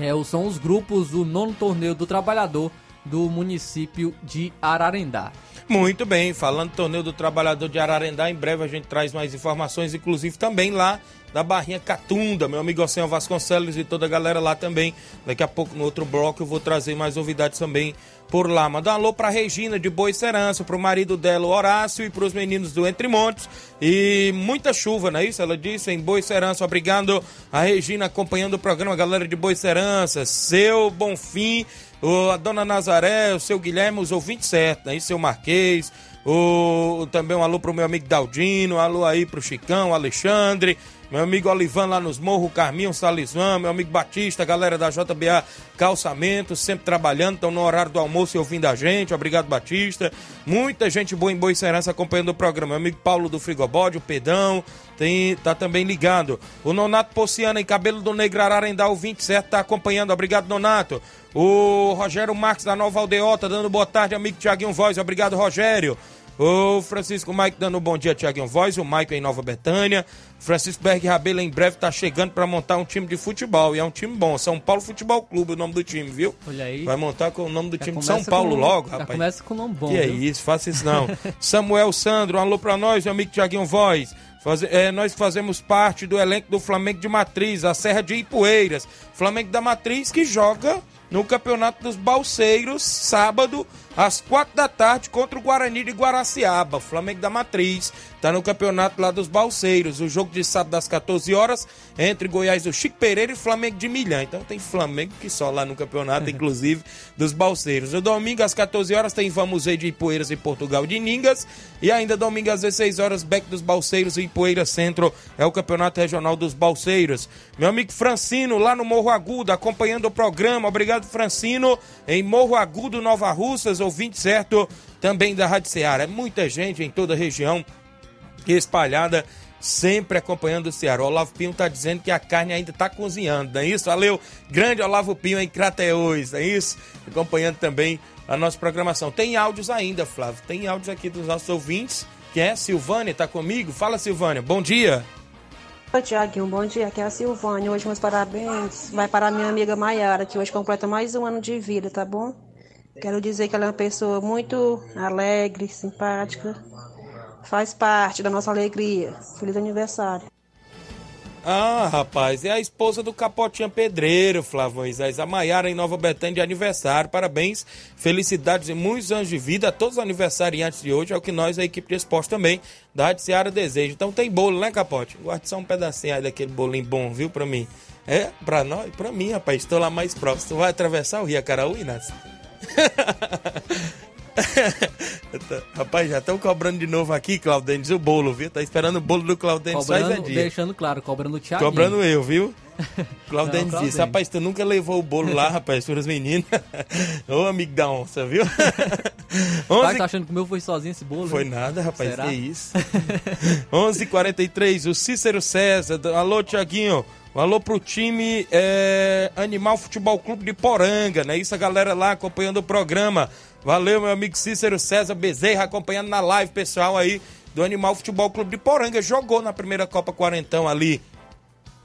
é, são os grupos do nono torneio do trabalhador do município de Ararendá. Muito bem, falando do torneio do trabalhador de Ararendá, em breve a gente traz mais informações, inclusive também lá da Barrinha Catunda, meu amigo Oceano Vasconcelos e toda a galera lá também. Daqui a pouco no outro bloco eu vou trazer mais novidades também por lá. Mandar um alô pra Regina de Boa Serança, pro marido dela, Horácio, e pros meninos do Entre Montes. E muita chuva, não é isso? Ela disse em Boa Serança. Obrigado a Regina acompanhando o programa, galera de Boa Serança. Seu Bonfim, a dona Nazaré, o seu Guilherme, os ouvintes certos, aí, seu Marquês, O, também um alô pro meu amigo Daldino, um alô aí pro Chicão, Alexandre, meu amigo Olivan lá nos Morros, Carminho Salismã, meu amigo Batista, galera da JBA Calçamento, sempre trabalhando, estão no horário do almoço e ouvindo a gente. Obrigado, Batista. Muita gente boa em Boa Serança acompanhando o programa. Meu amigo Paulo do Frigobode, o Pedão, tem, tá também ligado. O Nonato Pociana em Cabelo do Negro Ararendá, o 27, tá acompanhando. Obrigado, Nonato. O Rogério Marques da Nova Aldeota, dando boa tarde, amigo Tiaguinho Voz. Obrigado, Rogério. O Francisco Mike dando um bom dia, Tiaguinho Voz. O Mike em Nova Betânia. Francisco Berg Rabelo em breve está chegando para montar um time de futebol. E é um time bom. São Paulo Futebol Clube, o nome do time, viu? Olha aí. Vai montar com o nome do Já time de São Paulo com- logo, rapaz. começa com o nome bom, Que é viu? isso, faça isso não. Samuel Sandro, um alô pra nós, meu amigo Tiaguinho Voz. Faze- é, nós fazemos parte do elenco do Flamengo de Matriz, a Serra de Ipueiras. Flamengo da Matriz que joga no Campeonato dos Balseiros, sábado, às quatro da tarde, contra o Guarani de Guaraciaba. Flamengo da Matriz tá no campeonato lá dos Balseiros. O jogo de sábado às 14 horas, entre Goiás do Chico Pereira e Flamengo de Milhã. Então tem Flamengo que só lá no campeonato, inclusive, dos Balseiros. No domingo, às 14 horas, tem Vamos Ver de Ipueiras e Portugal de Ningas. E ainda domingo, às 16 horas, Beck dos Balseiros e Ipueira Centro. É o campeonato regional dos Balseiros. Meu amigo Francino, lá no Morro Agudo, acompanhando o programa. Obrigado, Francino, em Morro Agudo, Nova Russas, ouvinte certo, também da Rádio Ceará. É muita gente em toda a região espalhada, sempre acompanhando o Ceará. O Olavo Pinho tá dizendo que a carne ainda tá cozinhando, não é isso? Valeu, grande Olavo Pinho em Crateús, não é isso? Acompanhando também a nossa programação. Tem áudios ainda, Flávio, tem áudios aqui dos nossos ouvintes, que é Silvânia, tá comigo? Fala, Silvânia, bom dia. Oi, Tiaguinho, bom dia. Aqui é a Silvânia. Hoje meus parabéns vai para a minha amiga Maiara, que hoje completa mais um ano de vida, tá bom? Quero dizer que ela é uma pessoa muito alegre, simpática, faz parte da nossa alegria. Feliz aniversário. Ah, rapaz, é a esposa do Capotinha Pedreiro, Flávio Moisés, a Maiara em Nova Betânia de aniversário. Parabéns, felicidades e muitos anos de vida a todos os aniversariantes de hoje, é o que nós, a equipe de esporte também, da Rádio Seara deseja. Então tem bolo, né, Capote? Guarde só um pedacinho aí daquele bolinho bom, viu, pra mim. É, pra nós, pra mim, rapaz, estou lá mais próximo. Tu vai atravessar o Rio Acaraú, Inácio? Rapaz, já estão cobrando de novo aqui, Claudênis, o bolo, viu? Tá esperando o bolo do Claudênis faz é Cobrando, dia. deixando claro, cobrando o Thiago. Cobrando eu, viu? Claudênis Não, disse, rapaz, tu nunca levou o bolo lá, rapaz, para as meninas. Ô, amigo da onça, viu? Pai, tá achando que o meu foi sozinho esse bolo? Foi hein? nada, rapaz, Será? que isso. 11:43 o Cícero César, alô, Tiaguinho. Um alô pro time é, Animal Futebol Clube de Poranga, né? Isso a galera lá acompanhando o programa. Valeu, meu amigo Cícero César Bezerra, acompanhando na live, pessoal aí do Animal Futebol Clube de Poranga. Jogou na primeira Copa Quarentão ali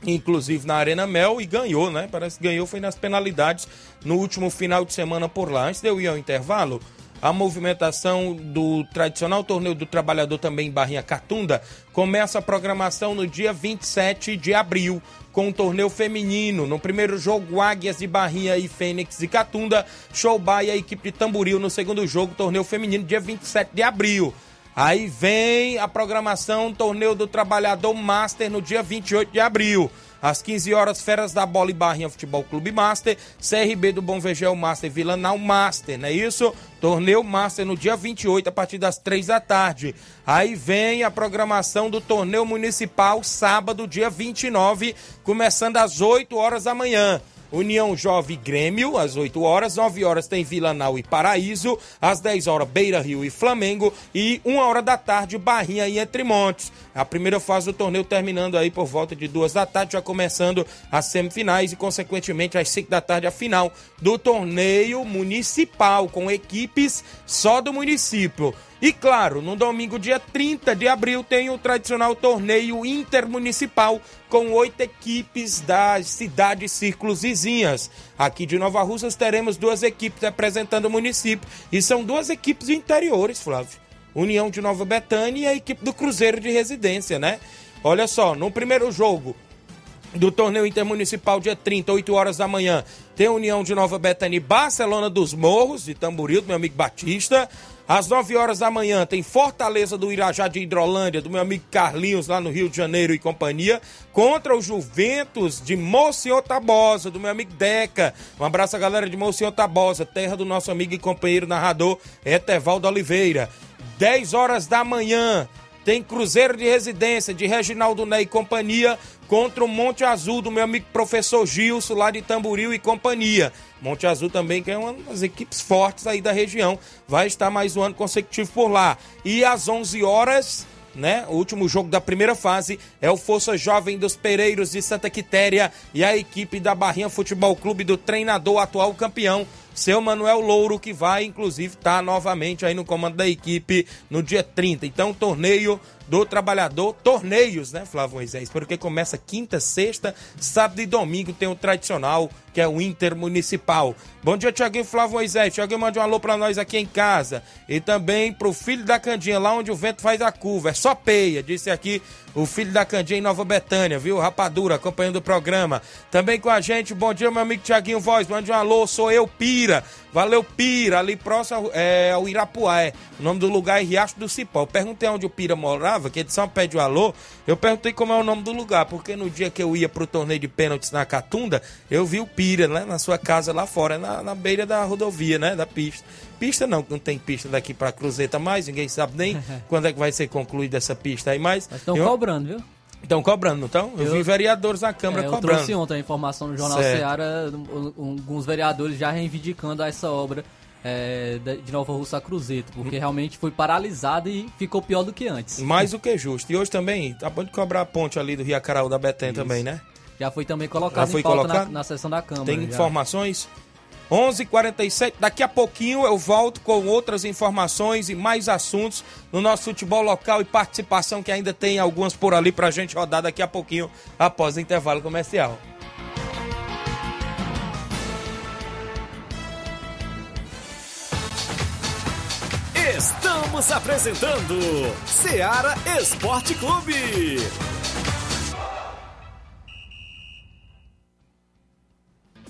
inclusive na Arena Mel, e ganhou, né? Parece que ganhou foi nas penalidades no último final de semana por lá. Antes de eu ir ao intervalo, a movimentação do tradicional torneio do trabalhador também em Barrinha Catunda começa a programação no dia 27 de abril com o torneio feminino. No primeiro jogo, Águias de Barrinha e Fênix e Catunda, Showbai e a equipe de Tamboril. No segundo jogo, torneio feminino, dia 27 de abril. Aí vem a programação Torneio do Trabalhador Master no dia 28 de abril. Às 15 horas, Feras da Bola e Barrinha Futebol Clube Master, CRB do Bom Vegel Master Vilanal Master, não é isso? Torneio Master no dia 28, a partir das 3 da tarde. Aí vem a programação do Torneio Municipal, sábado, dia 29, começando às 8 horas da manhã. União Jovem Grêmio, às 8 horas, 9 horas tem Vilanal e Paraíso, às 10 horas Beira Rio e Flamengo e 1 hora da tarde Barrinha e Entre Montes. A primeira fase do torneio terminando aí por volta de 2 da tarde, já começando as semifinais e consequentemente às 5 da tarde a final do torneio municipal com equipes só do município. E claro, no domingo, dia 30 de abril, tem o tradicional torneio intermunicipal com oito equipes das cidades círculos vizinhas. Aqui de Nova Russas teremos duas equipes representando o município. E são duas equipes interiores, Flávio. União de Nova Betânia e a equipe do Cruzeiro de Residência, né? Olha só, no primeiro jogo, do torneio intermunicipal dia 30, 8 horas da manhã. Tem União de Nova Betânia e Barcelona dos Morros, de Tamboril, do meu amigo Batista. Às 9 horas da manhã tem Fortaleza do Irajá de Hidrolândia, do meu amigo Carlinhos, lá no Rio de Janeiro e companhia, contra o Juventus de Monsenhor Tabosa, do meu amigo Deca. Um abraço à galera de Monsenhor Tabosa, terra do nosso amigo e companheiro narrador Etevaldo Oliveira. 10 horas da manhã. Tem Cruzeiro de Residência de Reginaldo Ney e companhia contra o Monte Azul do meu amigo professor Gilson lá de Tamboril e companhia. Monte Azul também que é uma das equipes fortes aí da região. Vai estar mais um ano consecutivo por lá. E às 11 horas né? O último jogo da primeira fase é o Força Jovem dos Pereiros de Santa Quitéria e a equipe da Barrinha Futebol Clube do treinador atual campeão, seu Manuel Louro, que vai inclusive estar tá novamente aí no comando da equipe no dia 30. Então, torneio do trabalhador, torneios, né, Flávio Moisés? Porque começa quinta, sexta, sábado e domingo tem o tradicional, que é o Intermunicipal. Bom dia, Tiaguinho Flávio Moisés. Tiaguinho mande um alô pra nós aqui em casa. E também pro filho da Candinha, lá onde o vento faz a curva. É só peia, disse aqui o filho da Candinha em Nova Betânia, viu? Rapadura, acompanhando o programa. Também com a gente, bom dia, meu amigo Tiaguinho Voz. Mande um alô, sou eu, Pira. Valeu, Pira, ali próximo é, ao Irapuá. O nome do lugar é Riacho do Cipó. Eu perguntei onde o Pira morava, que só pede o alô. Eu perguntei como é o nome do lugar, porque no dia que eu ia pro torneio de pênaltis na Catunda, eu vi o Pira, né, na sua casa lá fora, na, na beira da rodovia, né, da pista. Pista não, não tem pista daqui para Cruzeta mais, ninguém sabe nem quando é que vai ser concluída essa pista aí, mas... Estão eu... cobrando, viu? Estão cobrando, não estão? Eu, eu, vi vereadores na Câmara é, eu cobrando. Eu trouxe ontem a informação no Jornal certo. Ceará, alguns vereadores já reivindicando essa obra é, de Nova Russa a Cruzeiro, porque realmente foi paralisada e ficou pior do que antes. Mais do que justo. E hoje também, tá bom de cobrar a ponte ali do Rio Acaraú da Betém também, né? Já foi também colocado já foi em pauta colocado? Na, na sessão da Câmara. Tem já. informações? 11:47 h 47 daqui a pouquinho eu volto com outras informações e mais assuntos no nosso futebol local e participação que ainda tem algumas por ali pra gente rodar daqui a pouquinho após o intervalo comercial. Estamos apresentando Seara Esporte Clube.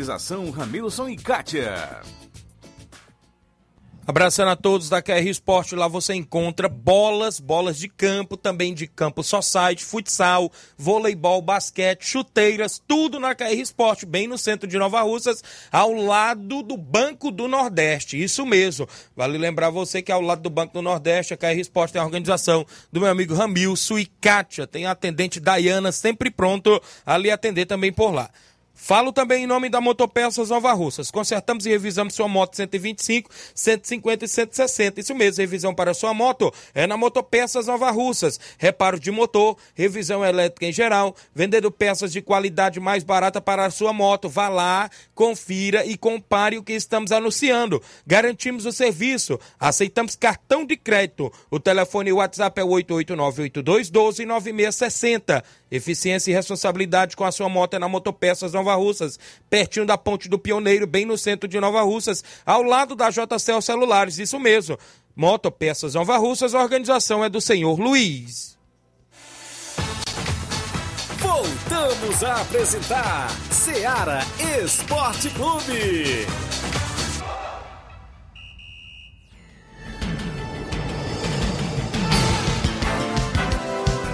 Organização Ramilson e Kátia. Abraçando a todos da KR Esporte, lá você encontra bolas, bolas de campo, também de campo society, futsal, voleibol, basquete, chuteiras, tudo na KR Esporte, bem no centro de Nova Russas, ao lado do Banco do Nordeste. Isso mesmo. Vale lembrar você que ao lado do Banco do Nordeste, a KR Esporte tem a organização do meu amigo Ramilson e Kátia. Tem a atendente Dayana sempre pronto a lhe atender também por lá. Falo também em nome da Motopeças Nova Russas. Consertamos e revisamos sua moto 125, 150 e 160. Isso mesmo, revisão para sua moto é na Motopeças Nova Russas. Reparo de motor, revisão elétrica em geral, vendendo peças de qualidade mais barata para a sua moto. Vá lá, confira e compare o que estamos anunciando. Garantimos o serviço. Aceitamos cartão de crédito. O telefone e o WhatsApp é 889-8212-9660. Eficiência e responsabilidade com a sua moto é na Motopeças Nova Russas, pertinho da Ponte do Pioneiro, bem no centro de Nova Russas, ao lado da JCL Celulares, isso mesmo. Motopeças Nova Russas, a organização é do senhor Luiz. Voltamos a apresentar Seara Esporte Clube.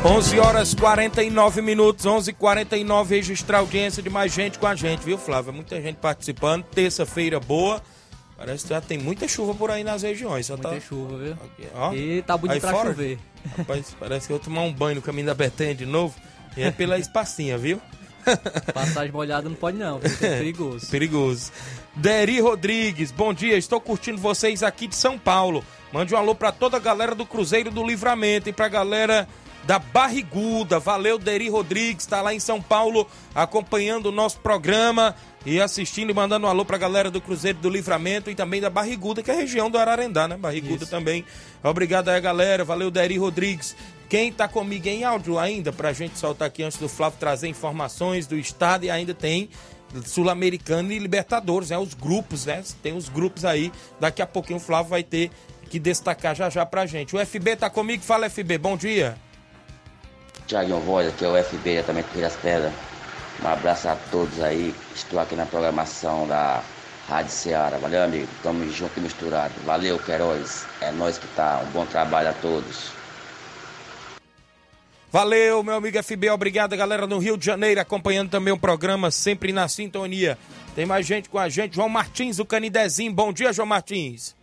11 horas 49 minutos, 11 49 registrar audiência de mais gente com a gente, viu, Flávio? Muita gente participando. Terça-feira boa. Parece que já tem muita chuva por aí nas regiões. muita tá... chuva, viu? Aqui, ó. E tá bonito aí pra fora, chover. Rapaz, parece que eu vou tomar um banho no caminho da Betânia de novo. E é pela espacinha, viu? Passagem molhada não pode não, é perigoso. perigoso. Deri Rodrigues, bom dia, estou curtindo vocês aqui de São Paulo. Mande um alô para toda a galera do Cruzeiro do Livramento e pra galera da Barriguda. Valeu, Deri Rodrigues, está lá em São Paulo acompanhando o nosso programa e assistindo e mandando um alô pra galera do Cruzeiro do Livramento e também da Barriguda, que é a região do Ararendá, né? Barriguda Isso. também. Obrigado aí, galera. Valeu, Deri Rodrigues. Quem tá comigo em áudio ainda, pra gente soltar aqui antes do Flávio trazer informações do estado e ainda tem Sul-Americano e Libertadores, né? Os grupos, né? Tem os grupos aí. Daqui a pouquinho o Flávio vai ter que destacar já já pra gente. O FB tá comigo, fala FB, bom dia. Tiaguinho Voz, aqui é o FB, também de das Pedras. Um abraço a todos aí. Estou aqui na programação da Rádio Ceará. Valeu, amigo. Tamo junto e misturado. Valeu, Queiroz. É nós que tá. Um bom trabalho a todos. Valeu, meu amigo FB, obrigado, galera no Rio de Janeiro, acompanhando também o programa, sempre na sintonia. Tem mais gente com a gente, João Martins, do Canidezinho. Bom dia, João Martins.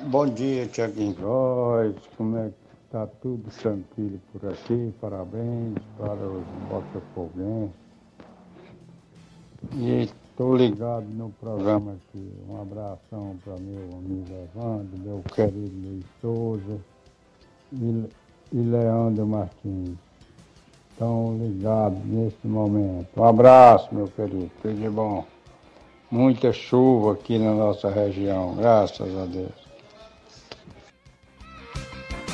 Bom dia, Tiaguinho Voz. Como é que tá tudo tranquilo por aqui? Parabéns para os botafoguenses. E estou ligado no programa aqui. Um abração para meu amigo Evandro, meu querido Luiz Souza e, e Leandro Martins. Estão ligados nesse momento. Um abraço, meu querido. Tudo de bom. Muita chuva aqui na nossa região, graças a Deus.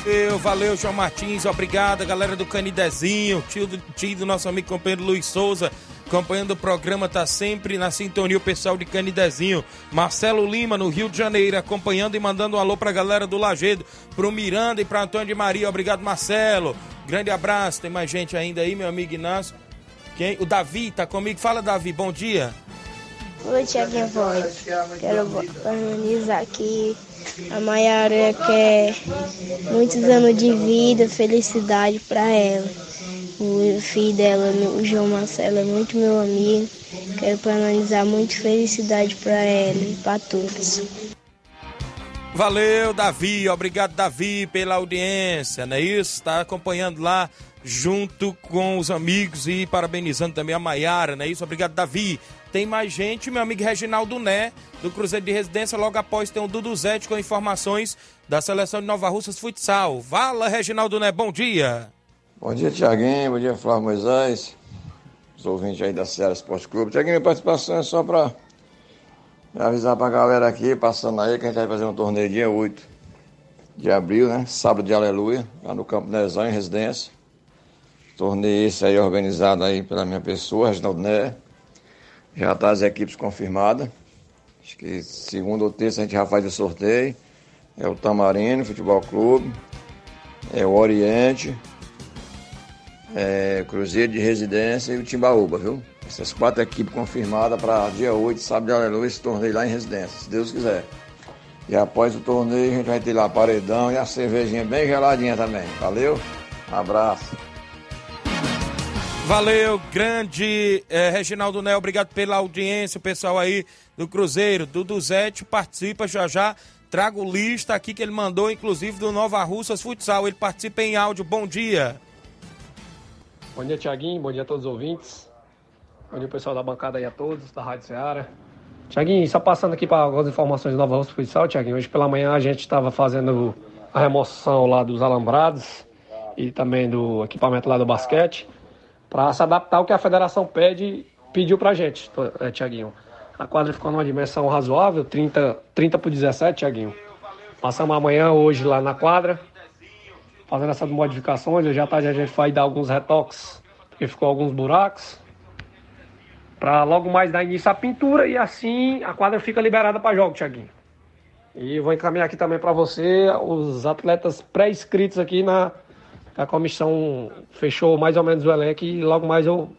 Valeu, valeu, João Martins, obrigado, galera do Canidezinho, tio do, tio do nosso amigo companheiro Luiz Souza, acompanhando o programa, tá sempre na sintonia o pessoal de Canidezinho. Marcelo Lima, no Rio de Janeiro, acompanhando e mandando um alô pra galera do Lagedo, pro Miranda e pra Antônio de Maria. Obrigado, Marcelo. Grande abraço. Tem mais gente ainda aí, meu amigo Inácio. Quem? O Davi tá comigo. Fala, Davi, bom dia. Oi, Tiaguinho Voz. Quero organizar aqui a Maiara quer muitos anos de vida, felicidade para ela. O filho dela, o João Marcelo, é muito meu amigo. Quero parabenizar muito felicidade para ela e para todos. Valeu, Davi. Obrigado, Davi, pela audiência, não é isso? Está acompanhando lá junto com os amigos e parabenizando também a Maiara, não é isso? Obrigado, Davi. Tem mais gente, meu amigo Reginaldo Né, do Cruzeiro de Residência. Logo após tem o Dudu Zete com informações da seleção de Nova Russas Futsal. Vala, Reginaldo Né, bom dia. Bom dia, Tiaguinho. Bom dia, Flávio Moisés. Os ouvintes aí da Ceará Esporte Clube. Tiaguinho, minha participação é só para avisar pra galera aqui, passando aí, que a gente vai fazer um torneio dia 8 de abril, né? Sábado de Aleluia, lá no Campo Nezão, em residência. Torneio esse aí organizado aí pela minha pessoa, Reginaldo Né. Já tá as equipes confirmadas. Acho que segunda ou terça a gente já faz o sorteio. É o Tamarino Futebol Clube. É o Oriente. É Cruzeiro de Residência e o Timbaúba, viu? Essas quatro equipes confirmadas para dia 8, sábado de aleluia, esse torneio lá em residência, se Deus quiser. E após o torneio a gente vai ter lá paredão e a cervejinha bem geladinha também. Valeu? Abraço. Valeu, grande eh, Reginaldo Né, obrigado pela audiência, o pessoal aí do Cruzeiro. Dudu Zete participa já já. Trago lista aqui que ele mandou, inclusive, do Nova Russas Futsal. Ele participa em áudio. Bom dia. Bom dia, Tiaguinho. Bom dia a todos os ouvintes. Bom dia, pessoal da bancada aí a todos, da Rádio Ceará. Tiaguinho, só passando aqui para algumas informações do Nova Russa Futsal, Tiaguinho. Hoje pela manhã a gente estava fazendo a remoção lá dos alambrados e também do equipamento lá do basquete para se adaptar ao que a federação pede, pediu para a gente, é, Tiaguinho. A quadra ficou numa dimensão razoável, 30, 30 por 17, Tiaguinho. Passamos amanhã, hoje, lá na quadra, fazendo essas modificações. Hoje à tarde a gente vai dar alguns retoques, porque ficou alguns buracos. Para logo mais dar início à pintura e assim a quadra fica liberada para jogo, Tiaguinho. E vou encaminhar aqui também para você os atletas pré-inscritos aqui na, a comissão fechou mais ou menos o elenco e logo mais eu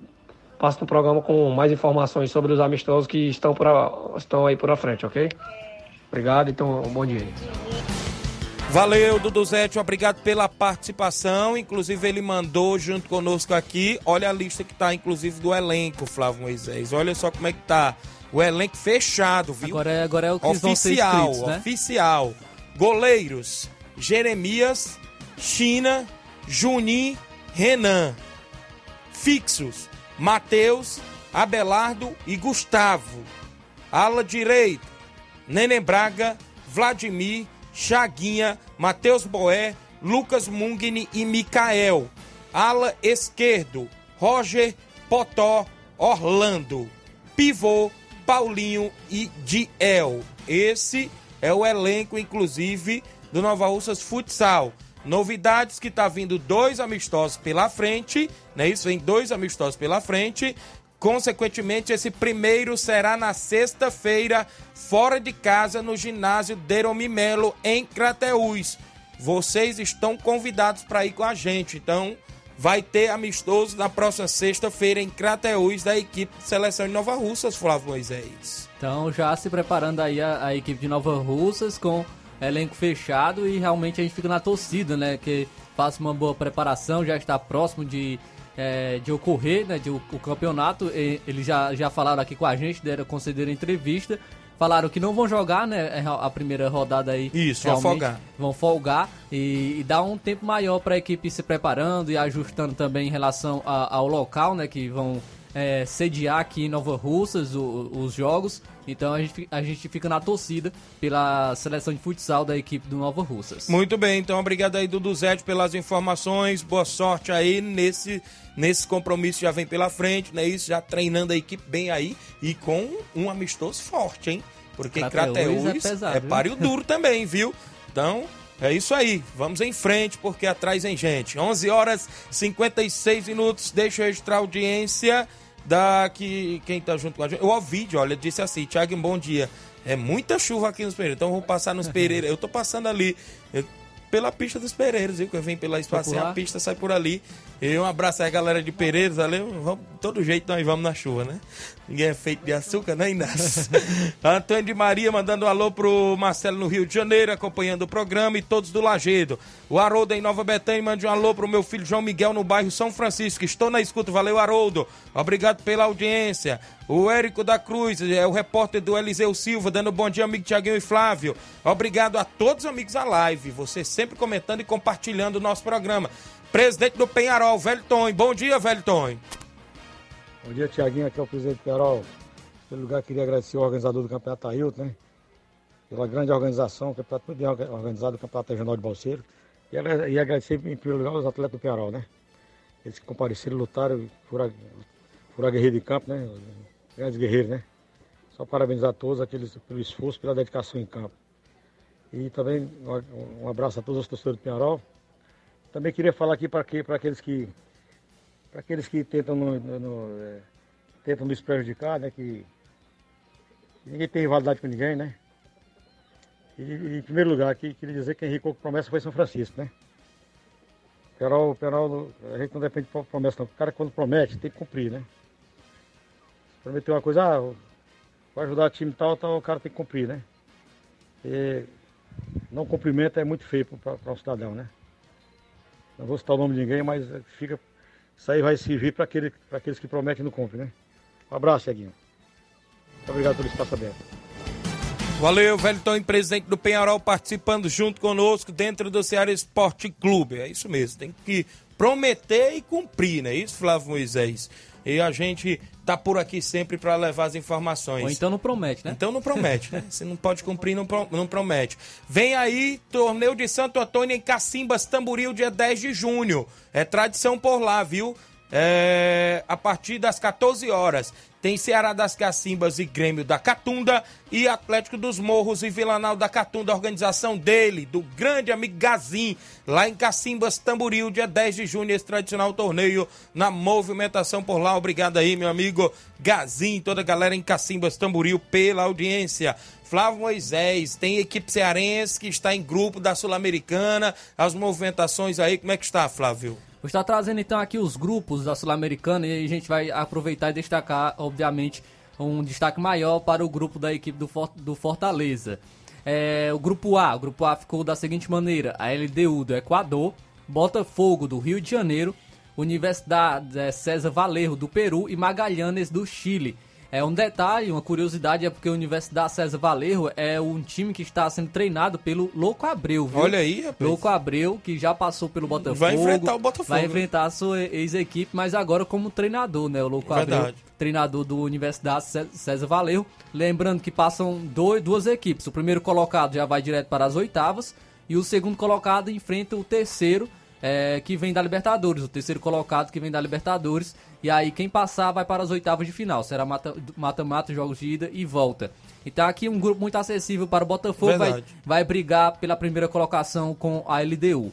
passo no programa com mais informações sobre os amistosos que estão, por a, estão aí por a frente, ok? Obrigado, então, um bom dia. Valeu, Duduzete, obrigado pela participação. Inclusive, ele mandou junto conosco aqui. Olha a lista que tá, inclusive, do elenco, Flávio Moisés. Olha só como é que tá. O elenco fechado, viu? Agora é, agora é o que oficial, vão ser inscritos, né? oficial. Goleiros: Jeremias, China, Junim, Renan. Fixos: Matheus, Abelardo e Gustavo. Ala direito: Neném Braga, Vladimir, Chaguinha, Matheus Boé, Lucas Mungni e Micael. Ala esquerdo: Roger, Potó, Orlando. Pivô: Paulinho e Diel. Esse é o elenco, inclusive, do Nova Russas Futsal. Novidades que tá vindo dois amistosos pela frente, né? Isso vem dois amistosos pela frente, Consequentemente, esse primeiro será na sexta-feira, fora de casa, no ginásio Deromi Melo, em Crateús. Vocês estão convidados para ir com a gente. Então, vai ter amistoso na próxima sexta-feira em Crateús da equipe de seleção de Nova Russas, Flávio Moisés. Então, já se preparando aí a, a equipe de Nova Russas com elenco fechado e realmente a gente fica na torcida, né? Que faça uma boa preparação, já está próximo de é, de ocorrer, né, de, o, o campeonato. E, eles já, já falaram aqui com a gente, deram, concederam entrevista. Falaram que não vão jogar, né? A primeira rodada aí. Isso, vão folgar. Vão folgar e, e dar um tempo maior para a equipe se preparando e ajustando também em relação a, ao local, né? Que vão é, sediar aqui em Nova Russas os jogos. Então a gente, a gente fica na torcida pela seleção de futsal da equipe do Nova Russas. Muito bem, então obrigado aí, Dudu Zete, pelas informações. Boa sorte aí nesse, nesse compromisso já vem pela frente, né? Isso, já treinando a equipe bem aí e com um amistoso forte, hein? Porque Crateús, Crateús é, pesado, é páreo duro também, viu? Então, é isso aí, vamos em frente porque atrás vem gente. 11 horas 56 minutos, deixa eu registrar a audiência da que quem tá junto com a gente. O Ovidio, olha, disse assim: Thiago, bom dia. É muita chuva aqui nos Pereiros, então eu vou passar nos Pereiros. Eu tô passando ali eu, pela pista dos Pereiros, viu? Que eu venho pela espacinha, a pista sai por ali. E um abraço aí, galera de Pereiros, ali. Vamos, todo jeito nós vamos na chuva, né? Ninguém é feito de açúcar, né, Inácio? Antônio de Maria mandando um alô pro Marcelo no Rio de Janeiro, acompanhando o programa e todos do Lagedo. O Haroldo em Nova Betânia manda um alô pro meu filho João Miguel no bairro São Francisco. Estou na escuta, valeu, Haroldo. Obrigado pela audiência. O Érico da Cruz, é o repórter do Eliseu Silva, dando bom dia, amigo Tiaguinho e Flávio. Obrigado a todos os amigos da live, você sempre comentando e compartilhando o nosso programa. Presidente do Penharol, Velton. Bom dia, Velton. Bom dia, Tiaguinho. Aqui é o presidente do Penharol. Pelo lugar, queria agradecer o organizador do Campeonato Ailton, né? Pela grande organização, o campeonato muito bem organizado, o Campeonato Regional de Balseiro. E, agradecer, em primeiro lugar, os atletas do Penharol, né? Eles que compareceram, lutaram, foram, foram guerreiro de campo, né? Grandes guerreiros, né? Só parabenizar a todos aqueles pelo esforço, pela dedicação em campo. E também um abraço a todos os torcedores do Penharol. Também queria falar aqui para aqueles que para aqueles que tentam, no, no, é, tentam nos prejudicar, né? Que, ninguém tem rivalidade com ninguém, né? E, e, em primeiro lugar, aqui, queria dizer que Henrique promessa foi São Francisco, né? Perol, Perol, a gente não depende de promessa não. O cara quando promete tem que cumprir, né? Prometeu uma coisa, ah, vai ajudar o time tal, tal, o cara tem que cumprir, né? E não cumprimento é muito feio para um cidadão, né? Não vou citar o nome de ninguém, mas fica. Isso aí vai servir para aquele, aqueles que prometem e não cumprem, né? Um abraço, Ceguinho. Muito obrigado pelo espaço aberto. Valeu, Velton, presidente do Penharol, participando junto conosco dentro do Ceará Esporte Clube. É isso mesmo, tem que prometer e cumprir, não é isso, Flávio Moisés? E a gente tá por aqui sempre para levar as informações. Ou então não promete, né? Então não promete, né? Se não pode cumprir, não, pro, não promete. Vem aí, torneio de Santo Antônio em Cacimbas, Tamboril, dia 10 de junho. É tradição por lá, viu? É, a partir das 14 horas. Tem Ceará das Cacimbas e Grêmio da Catunda e Atlético dos Morros e Vilanal da Catunda, organização dele, do grande amigo Gazin, lá em Cacimbas, Tamboril, dia 10 de junho, esse tradicional torneio na movimentação por lá. Obrigado aí, meu amigo Gazin, toda a galera em Cacimbas, Tamboril, pela audiência. Flávio Moisés, tem equipe cearense que está em grupo da Sul-Americana, as movimentações aí, como é que está, Flávio? Vou estar trazendo então aqui os grupos da Sul-Americana e a gente vai aproveitar e destacar, obviamente, um destaque maior para o grupo da equipe do, do Fortaleza. É, o grupo A, o grupo A ficou da seguinte maneira: a LDU do Equador, Botafogo do Rio de Janeiro, Universidade é, César Valerro do Peru e Magalhães do Chile. É um detalhe, uma curiosidade é porque a Universidade César Valerro é um time que está sendo treinado pelo Louco Abreu, viu? Olha aí, rapaz. Louco Abreu, que já passou pelo Botafogo. Vai enfrentar o Botafogo. Vai enfrentar a sua ex-equipe, mas agora como treinador, né? O Louco Verdade. Abreu, treinador do Universidade César Valerro. Lembrando que passam dois, duas equipes. O primeiro colocado já vai direto para as oitavas e o segundo colocado enfrenta o terceiro é, que vem da Libertadores, o terceiro colocado que vem da Libertadores. E aí quem passar vai para as oitavas de final. Será mata-mata, jogos de ida e volta. Então aqui um grupo muito acessível para o Botafogo. Vai, vai brigar pela primeira colocação com a LDU.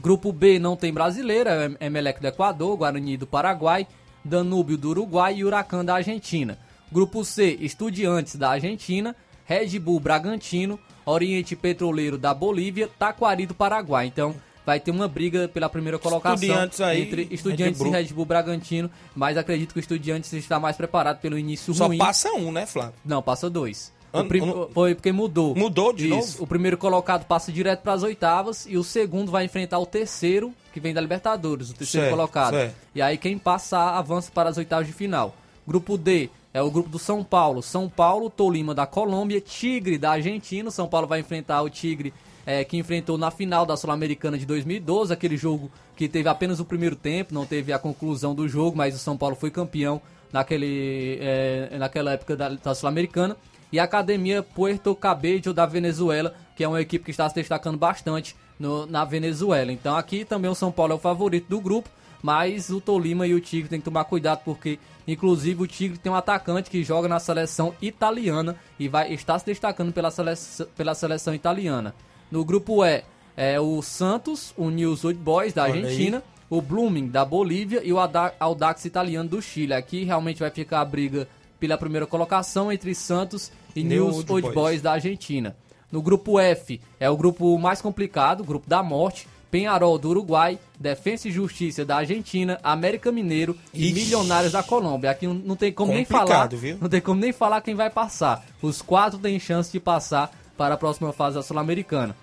Grupo B não tem brasileira, é Emelec do Equador, Guarani do Paraguai, Danúbio do Uruguai e Huracan da Argentina. Grupo C, Estudiantes da Argentina, Red Bull Bragantino, Oriente Petroleiro da Bolívia, Taquari do Paraguai. Então vai ter uma briga pela primeira colocação Estudiantes aí, entre Estudiantes e. Red Bull Bragantino, mas acredito que o Estudiantes está mais preparado pelo início Só ruim. passa um, né, Flávio? Não, passa dois. An- O prim- an- Foi porque mudou. Mudou de Isso. novo? O primeiro colocado passa direto para as oitavas e o segundo vai enfrentar o terceiro, que vem da Libertadores, o terceiro Certo, colocado. certo. E aí quem passar avança para as oitavas de final. Grupo D é o grupo do São Paulo. São Paulo, Tolima da Colômbia, Tigre da Argentina. São Paulo vai enfrentar o Tigre é, que enfrentou na final da Sul-Americana de 2012, aquele jogo que teve apenas o primeiro tempo, não teve a conclusão do jogo, mas o São Paulo foi campeão naquele, é, naquela época da, da Sul-Americana. E a Academia Puerto Cabello da Venezuela, que é uma equipe que está se destacando bastante no- na Venezuela. Então aqui também o São Paulo é o favorito do grupo, mas o Tolima e o Tigre tem que tomar cuidado porque, inclusive, o Tigre tem um atacante que joga na seleção italiana e vai estar se destacando pela seleção, pela seleção italiana. No grupo E, é o Santos, o News Old Boys da. Argentina, o Blooming da Bolívia e o Audax italiano do Chile. Aqui realmente vai ficar a briga pela primeira colocação entre Santos e New News Old Old Boys. Boys da Argentina. No grupo F é o grupo mais complicado, o grupo da morte. Penharol do Uruguai, Defensa e Justiça da Argentina, América Mineiro e Ixi. Milionários da Colômbia. Aqui não- tem como nem Complicado, falar, viu? não tem como nem falar quem vai passar. Os quatro têm chance de passar para a próxima fase da Sul-Americana.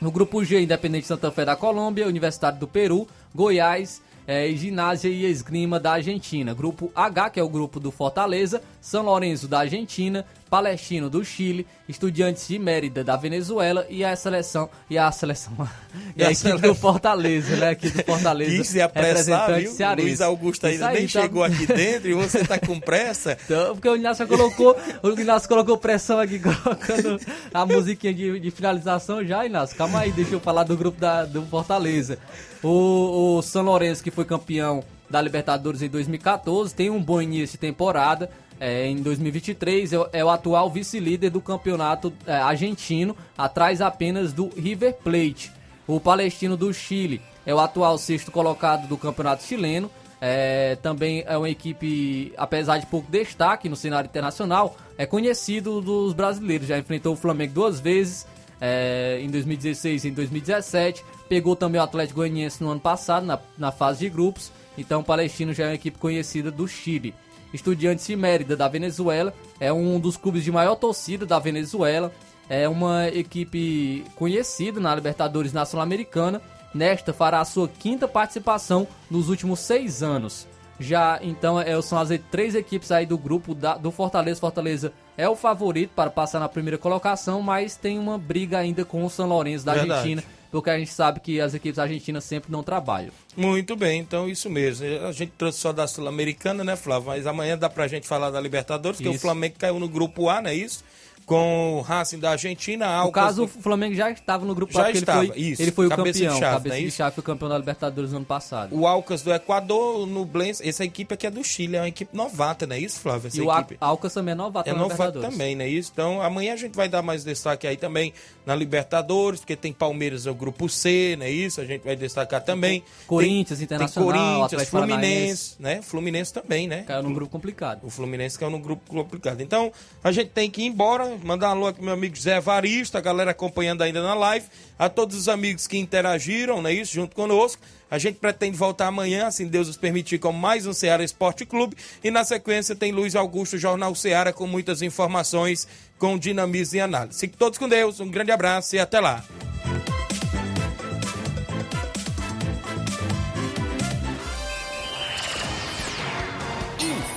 No grupo G, Independente Santa Fé da Colômbia, Universidade do Peru, Goiás, e Ginásio e Esgrima da Argentina. Grupo H, que é o grupo do Fortaleza, São Lourenço da Argentina, Palestino do Chile, Estudiantes de Mérida da Venezuela e a seleção e a seleção e a, a equipe do Fortaleza, né? Aqui do Fortaleza. Quis se apressar, viu? cearense. Luiz Augusto ainda aí, nem tá- chegou aqui dentro e você tá com pressa. então, porque o Inácio colocou, o Inácio colocou pressão aqui, colocando a musiquinha de, de finalização já, Inácio. Calma aí, deixa eu falar do grupo da, do Fortaleza. O, o São Lourenço, que foi campeão da Libertadores em 2014, tem um bom início de temporada. É, em 2023 é, o- é o atual vice-líder do campeonato é, argentino, atrás apenas do River Plate. O Palestino do Chile é o atual sexto colocado do campeonato chileno. É, também é uma equipe, apesar de pouco destaque no cenário internacional, é conhecido dos brasileiros. Já enfrentou o Flamengo duas vezes, é, em 2016 e em 2017. Pegou também o Atlético Goianiense no ano passado, na, na fase de grupos. Então o Palestino já é uma equipe conhecida do Chile. Estudiantes de Mérida, da Venezuela, é um dos clubes de maior torcida da Venezuela. É uma equipe conhecida na Libertadores na Sul-Americana. Nesta fará a sua quinta participação nos últimos seis anos. Já então é, são as três equipes aí do grupo da- do Fortaleza. Fortaleza é o favorito para passar na primeira colocação, mas tem uma briga ainda com o São Lourenço da Verdade. Argentina, porque a gente sabe que as equipes argentinas sempre não trabalham. Muito bem, então isso mesmo. A gente trouxe só da Sul-Americana, né, Flávio? Mas amanhã dá pra gente falar da Libertadores, que o. Flamengo caiu no grupo A, não é isso? Com o Racing da Argentina, No Alcas caso, o Flamengo já estava no grupo Já porque estava, ele foi, isso. ele foi o Cabeça de campeão. chave, cabeça não é de chave foi campeão da Libertadores no ano passado. o Alcas do Equador, no Blens. Essa equipe aqui é do Chile, é uma equipe novata, não é isso, Flávio? Essa E o equipe. Alcas também é novato É na Libertadores. também, né? Isso. Então, amanhã a gente vai dar mais destaque aí também na Libertadores, porque tem Palmeiras no grupo C, né? Isso, a gente vai destacar também. Corinthians, tem, Internacional, tem Corinthians, Fluminense, né? Fluminense também, né? Caiu num grupo complicado. O Fluminense caiu num grupo complicado. Então, a gente tem que ir embora. Mandar um alô aqui meu amigo Zé Varista, a galera acompanhando ainda na live. A todos os amigos que interagiram, né? Isso, junto conosco. A gente pretende voltar amanhã, assim Deus nos permitir, com mais um Ceará Esporte Clube. E na sequência tem Luiz Augusto, Jornal Ceará, com muitas informações, com dinamismo e análise. Fiquem todos com Deus, um grande abraço e até lá.